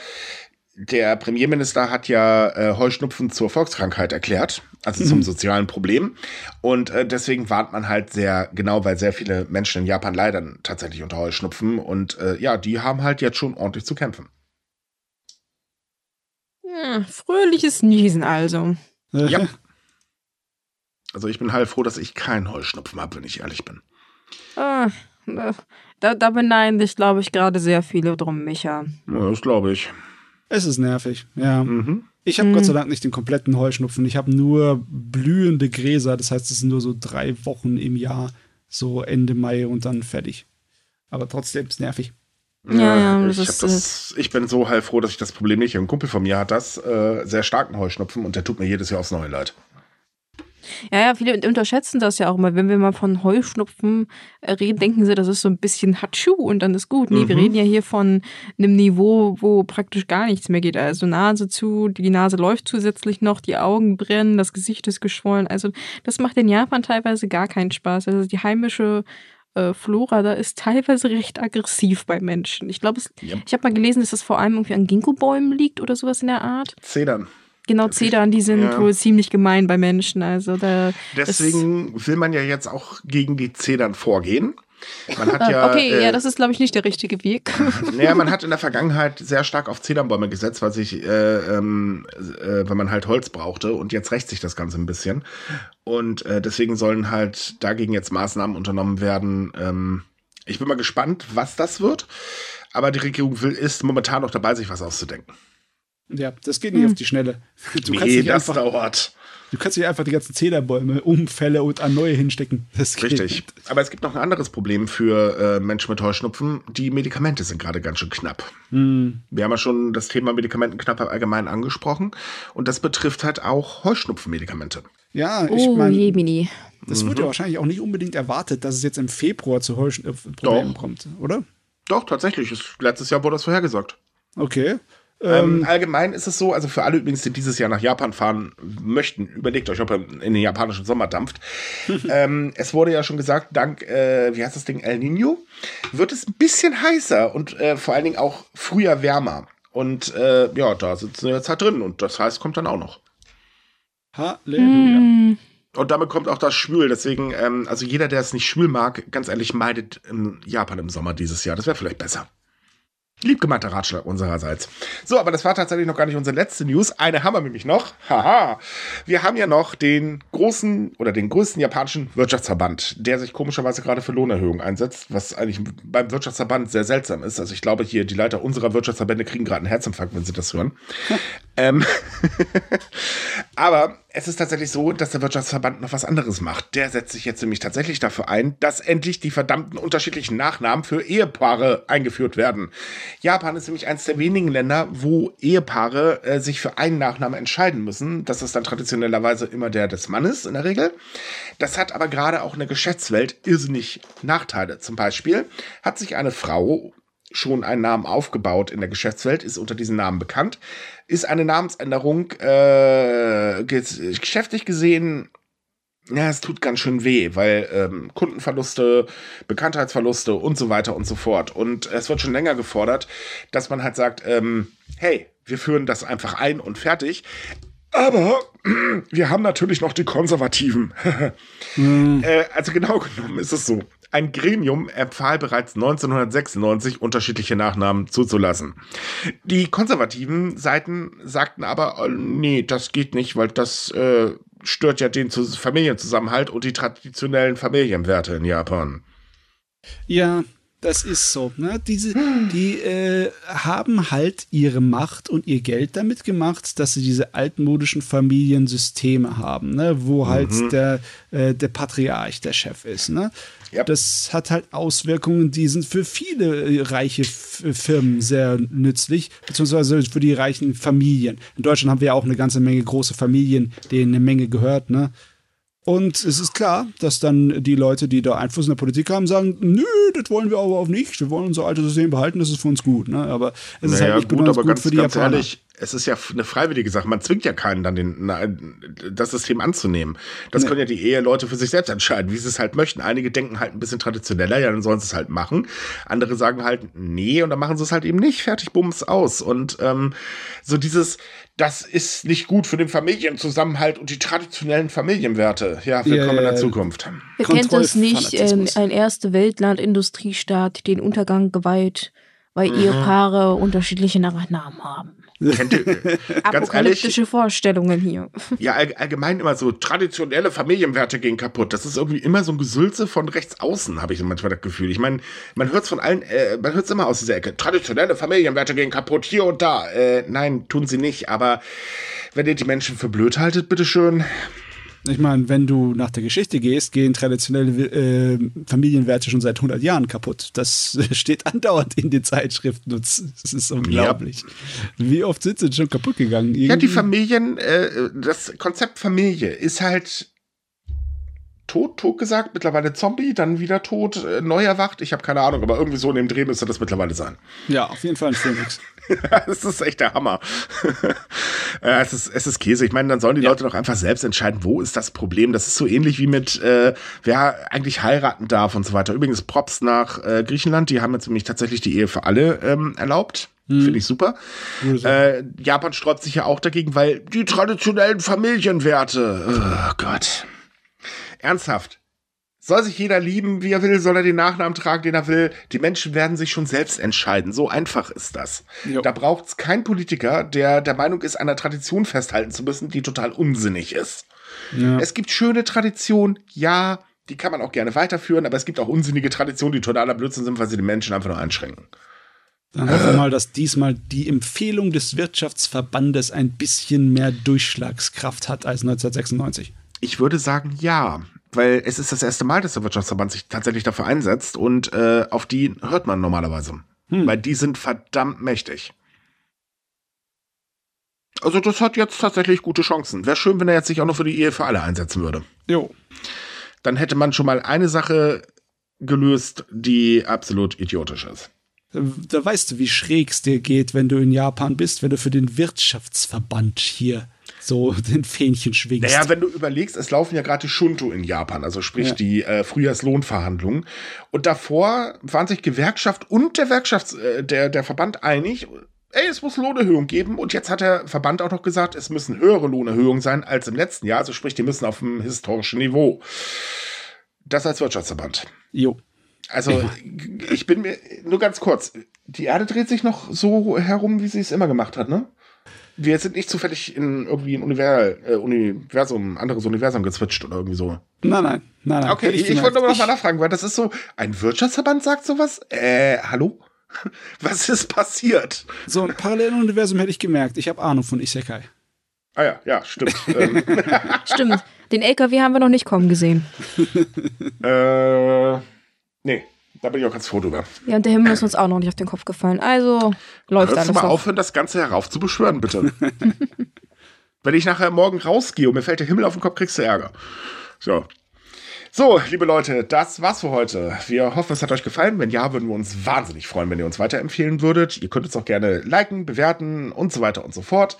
der Premierminister hat ja äh, Heuschnupfen zur Volkskrankheit erklärt, also mhm. zum sozialen Problem. Und äh, deswegen warnt man halt sehr genau, weil sehr viele Menschen in Japan leiden tatsächlich unter Heuschnupfen. Und äh, ja, die haben halt jetzt schon ordentlich zu kämpfen. Ja, fröhliches Niesen also. Ja. Also ich bin halt froh, dass ich keinen Heuschnupfen habe, wenn ich ehrlich bin. Ah, da, da beneiden dich, glaube ich, gerade sehr viele drum, Micha. Ja, das glaube ich. Es ist nervig, ja. Mhm. Ich habe mhm. Gott sei Dank nicht den kompletten Heuschnupfen. Ich habe nur blühende Gräser. Das heißt, es sind nur so drei Wochen im Jahr, so Ende Mai und dann fertig. Aber trotzdem ist es nervig. Ja, ja, ich, das das, ich bin so heilfroh, dass ich das Problem nicht. Ein Kumpel von mir hat das, äh, sehr starken Heuschnupfen und der tut mir jedes Jahr aufs Neue leid. Ja, ja, viele unterschätzen das ja auch mal. Wenn wir mal von Heuschnupfen äh, reden, denken sie, das ist so ein bisschen Hatschu und dann ist gut. Nee, mhm. wir reden ja hier von einem Niveau, wo praktisch gar nichts mehr geht. Also Nase zu, die Nase läuft zusätzlich noch, die Augen brennen, das Gesicht ist geschwollen. Also das macht in Japan teilweise gar keinen Spaß. Also die heimische äh, Flora da ist teilweise recht aggressiv bei Menschen. Ich glaube, ja. ich habe mal gelesen, dass das vor allem irgendwie an Ginkgo-Bäumen liegt oder sowas in der Art. Zedern. Genau, Zedern, die sind ja. wohl ziemlich gemein bei Menschen. Also da Deswegen will man ja jetzt auch gegen die Zedern vorgehen. Man hat *laughs* ja, okay, äh, ja, das ist, glaube ich, nicht der richtige Weg. *laughs* naja, man hat in der Vergangenheit sehr stark auf Zedernbäume gesetzt, weil sich, äh, ähm, äh, weil man halt Holz brauchte und jetzt rächt sich das Ganze ein bisschen. Und äh, deswegen sollen halt dagegen jetzt Maßnahmen unternommen werden. Ähm, ich bin mal gespannt, was das wird. Aber die Regierung will, ist momentan noch dabei, sich was auszudenken. Ja, das geht nicht hm. auf die Schnelle. Du nee, kannst nicht das einfach, dauert. Du kannst nicht einfach die ganzen Zederbäume umfälle und an neue hinstecken. Das Richtig. Nicht. Aber es gibt noch ein anderes Problem für äh, Menschen mit Heuschnupfen. Die Medikamente sind gerade ganz schön knapp. Hm. Wir haben ja schon das Thema Medikamentenknappheit allgemein angesprochen. Und das betrifft halt auch Heuschnupfenmedikamente. Ja, ich oh, meine, das mhm. wird ja wahrscheinlich auch nicht unbedingt erwartet, dass es jetzt im Februar zu Heuschnupfenproblemen kommt, oder? Doch, tatsächlich. Letztes Jahr wurde das vorhergesagt. Okay. Ähm, ähm, allgemein ist es so, also für alle übrigens, die dieses Jahr nach Japan fahren möchten, überlegt euch, ob ihr in den japanischen Sommer dampft. *laughs* ähm, es wurde ja schon gesagt, dank, äh, wie heißt das Ding, El Nino, wird es ein bisschen heißer und äh, vor allen Dingen auch früher wärmer. Und äh, ja, da sitzen wir jetzt halt drin und das heißt, kommt dann auch noch. Halleluja. Mm. Und damit kommt auch das Schwül. Deswegen, ähm, also jeder, der es nicht schwül mag, ganz ehrlich, meidet in Japan im Sommer dieses Jahr. Das wäre vielleicht besser. Liebgemeinter Ratschlag unsererseits. So, aber das war tatsächlich noch gar nicht unsere letzte News. Eine haben wir nämlich noch. Haha. Wir haben ja noch den großen oder den größten japanischen Wirtschaftsverband, der sich komischerweise gerade für Lohnerhöhungen einsetzt, was eigentlich beim Wirtschaftsverband sehr seltsam ist. Also ich glaube hier, die Leiter unserer Wirtschaftsverbände kriegen gerade einen Herzinfarkt, wenn sie das hören. *laughs* ähm *laughs* aber es ist tatsächlich so, dass der Wirtschaftsverband noch was anderes macht. Der setzt sich jetzt nämlich tatsächlich dafür ein, dass endlich die verdammten unterschiedlichen Nachnamen für Ehepaare eingeführt werden. Japan ist nämlich eines der wenigen Länder, wo Ehepaare äh, sich für einen Nachnamen entscheiden müssen. Das ist dann traditionellerweise immer der des Mannes in der Regel. Das hat aber gerade auch in der Geschäftswelt irrsinnig Nachteile. Zum Beispiel hat sich eine Frau schon einen Namen aufgebaut in der Geschäftswelt, ist unter diesem Namen bekannt, ist eine Namensänderung äh, geschäftlich gesehen ja, es tut ganz schön weh, weil ähm, Kundenverluste, Bekanntheitsverluste und so weiter und so fort. Und es wird schon länger gefordert, dass man halt sagt, ähm, hey, wir führen das einfach ein und fertig. Aber *clears throat* wir haben natürlich noch die Konservativen. mhm. *laughs* äh, also genau genommen ist es so. Ein Gremium empfahl bereits 1996 unterschiedliche Nachnamen zuzulassen. Die konservativen Seiten sagten aber, oh, nee, das geht nicht, weil das äh, stört ja den Familienzusammenhalt und die traditionellen Familienwerte in Japan. Ja, Das ist so. Ne? Diese, die äh, haben halt ihre Macht und ihr Geld damit gemacht, dass sie diese altmodischen Familiensysteme haben, ne? wo halt mhm. der, äh, der Patriarch der Chef ist. Ne? Yep. Das hat halt Auswirkungen, die sind für viele äh, reiche Firmen sehr nützlich, beziehungsweise für die reichen Familien. In Deutschland haben wir ja auch eine ganze Menge große Familien, denen eine Menge gehört. Ne? Und es ist klar, dass dann die Leute, die da Einfluss in der Politik haben, sagen, nö, das wollen wir aber auch nicht. Wir wollen unser altes System behalten, das ist für uns gut. Ne? Aber es naja, ist halt nicht gut, aber gut ganz, für die ganz Japaner. Ehrlich, es ist ja eine freiwillige Sache. Man zwingt ja keinen dann den, na, das System anzunehmen. Das nee. können ja die Eheleute für sich selbst entscheiden, wie sie es halt möchten. Einige denken halt ein bisschen traditioneller, ja, dann sollen sie es halt machen. Andere sagen halt, nee, und dann machen sie es halt eben nicht. Fertig, bums, aus. Und ähm, so dieses, das ist nicht gut für den Familienzusammenhalt und die traditionellen Familienwerte. Ja, willkommen yeah. in der Zukunft. Wer kennt das nicht? Ähm, ein erste Weltland, Industriestaat, den Untergang geweiht, weil mhm. Ehepaare unterschiedliche Namen haben. Kennt ihr, *laughs* Apokalyptische ehrlich, Vorstellungen hier. Ja, all, allgemein immer so traditionelle Familienwerte gehen kaputt. Das ist irgendwie immer so ein Gesülze von rechts außen, habe ich manchmal das Gefühl. Ich meine, man hört es von allen, äh, man hört es immer aus dieser Ecke. Traditionelle Familienwerte gehen kaputt, hier und da. Äh, nein, tun sie nicht, aber wenn ihr die Menschen für blöd haltet, bitteschön. Ich meine, wenn du nach der Geschichte gehst, gehen traditionelle äh, Familienwerte schon seit 100 Jahren kaputt. Das *laughs* steht andauernd in den Zeitschriften und es ist unglaublich. Ja. Wie oft sind sie schon kaputt gegangen? Irgendwie? Ja, die Familien, äh, das Konzept Familie ist halt tot, tot gesagt, mittlerweile Zombie, dann wieder tot, äh, neu erwacht. Ich habe keine Ahnung, aber irgendwie so in dem Dreh müsste das mittlerweile sein. Ja, auf jeden Fall ein Phoenix. *laughs* das ist echt der Hammer. *laughs* Äh, es, ist, es ist Käse. Ich meine, dann sollen die ja. Leute doch einfach selbst entscheiden, wo ist das Problem. Das ist so ähnlich wie mit, äh, wer eigentlich heiraten darf und so weiter. Übrigens, Props nach äh, Griechenland, die haben jetzt nämlich tatsächlich die Ehe für alle ähm, erlaubt. Hm. Finde ich super. Äh, Japan sträubt sich ja auch dagegen, weil die traditionellen Familienwerte. Oh Gott. Ernsthaft. Soll sich jeder lieben, wie er will, soll er den Nachnamen tragen, den er will. Die Menschen werden sich schon selbst entscheiden. So einfach ist das. Jo. Da braucht es keinen Politiker, der der Meinung ist, an der Tradition festhalten zu müssen, die total unsinnig ist. Ja. Es gibt schöne Traditionen, ja, die kann man auch gerne weiterführen, aber es gibt auch unsinnige Traditionen, die totaler Blödsinn sind, weil sie den Menschen einfach nur einschränken. Dann hoffen wir mal, dass diesmal die Empfehlung des Wirtschaftsverbandes ein bisschen mehr Durchschlagskraft hat als 1996. Ich würde sagen, ja weil es ist das erste Mal, dass der Wirtschaftsverband sich tatsächlich dafür einsetzt und äh, auf die hört man normalerweise. Hm. Weil die sind verdammt mächtig. Also das hat jetzt tatsächlich gute Chancen. Wäre schön, wenn er jetzt sich auch noch für die Ehe für alle einsetzen würde. Jo. Dann hätte man schon mal eine Sache gelöst, die absolut idiotisch ist. Da weißt du, wie schräg es dir geht, wenn du in Japan bist, wenn du für den Wirtschaftsverband hier so *laughs* den Fähnchen schwingst. Naja, wenn du überlegst, es laufen ja gerade die Shunto in Japan, also sprich ja. die äh, Frühjahrslohnverhandlungen. Und davor waren sich Gewerkschaft und der Wirtschafts-, äh, der, der Verband einig, ey, es muss Lohnerhöhung geben. Und jetzt hat der Verband auch noch gesagt, es müssen höhere Lohnerhöhungen sein als im letzten Jahr. Also sprich, die müssen auf dem historischen Niveau. Das als Wirtschaftsverband. Jo. Also, ich bin mir, nur ganz kurz, die Erde dreht sich noch so herum, wie sie es immer gemacht hat, ne? Wir sind nicht zufällig in irgendwie ein Universal, äh, Universum, anderes Universum gezwitscht oder irgendwie so. Nein, nein, nein, nein. Okay, ich, ich wollte nur noch mal nachfragen, weil das ist so, ein Wirtschaftsverband sagt sowas? Äh, hallo? *laughs* Was ist passiert? So ein Paralleluniversum hätte ich gemerkt. Ich habe Ahnung von Isekai. Ah ja, ja, stimmt. *laughs* Ähm. stimmt. Den LKW haben wir noch nicht kommen gesehen. äh, nee. Da bin ich auch ganz froh drüber. Ja, und der Himmel ist uns auch noch nicht auf den Kopf gefallen. Also läuft Hörst alles du mal aufhören, das Ganze heraufzubeschwören, bitte. *laughs* Wenn ich nachher morgen rausgehe und mir fällt der Himmel auf den Kopf, kriegst du Ärger. So. So, liebe Leute, das war's für heute. Wir hoffen, es hat euch gefallen. Wenn ja, würden wir uns wahnsinnig freuen, wenn ihr uns weiterempfehlen würdet. Ihr könnt uns auch gerne liken, bewerten und so weiter und so fort.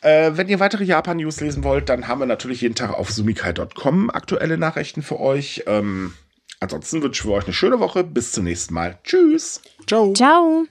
Äh, wenn ihr weitere Japan-News lesen wollt, dann haben wir natürlich jeden Tag auf sumikai.com aktuelle Nachrichten für euch. Ähm, Ansonsten wünschen wir euch eine schöne Woche. Bis zum nächsten Mal. Tschüss. Ciao. Ciao.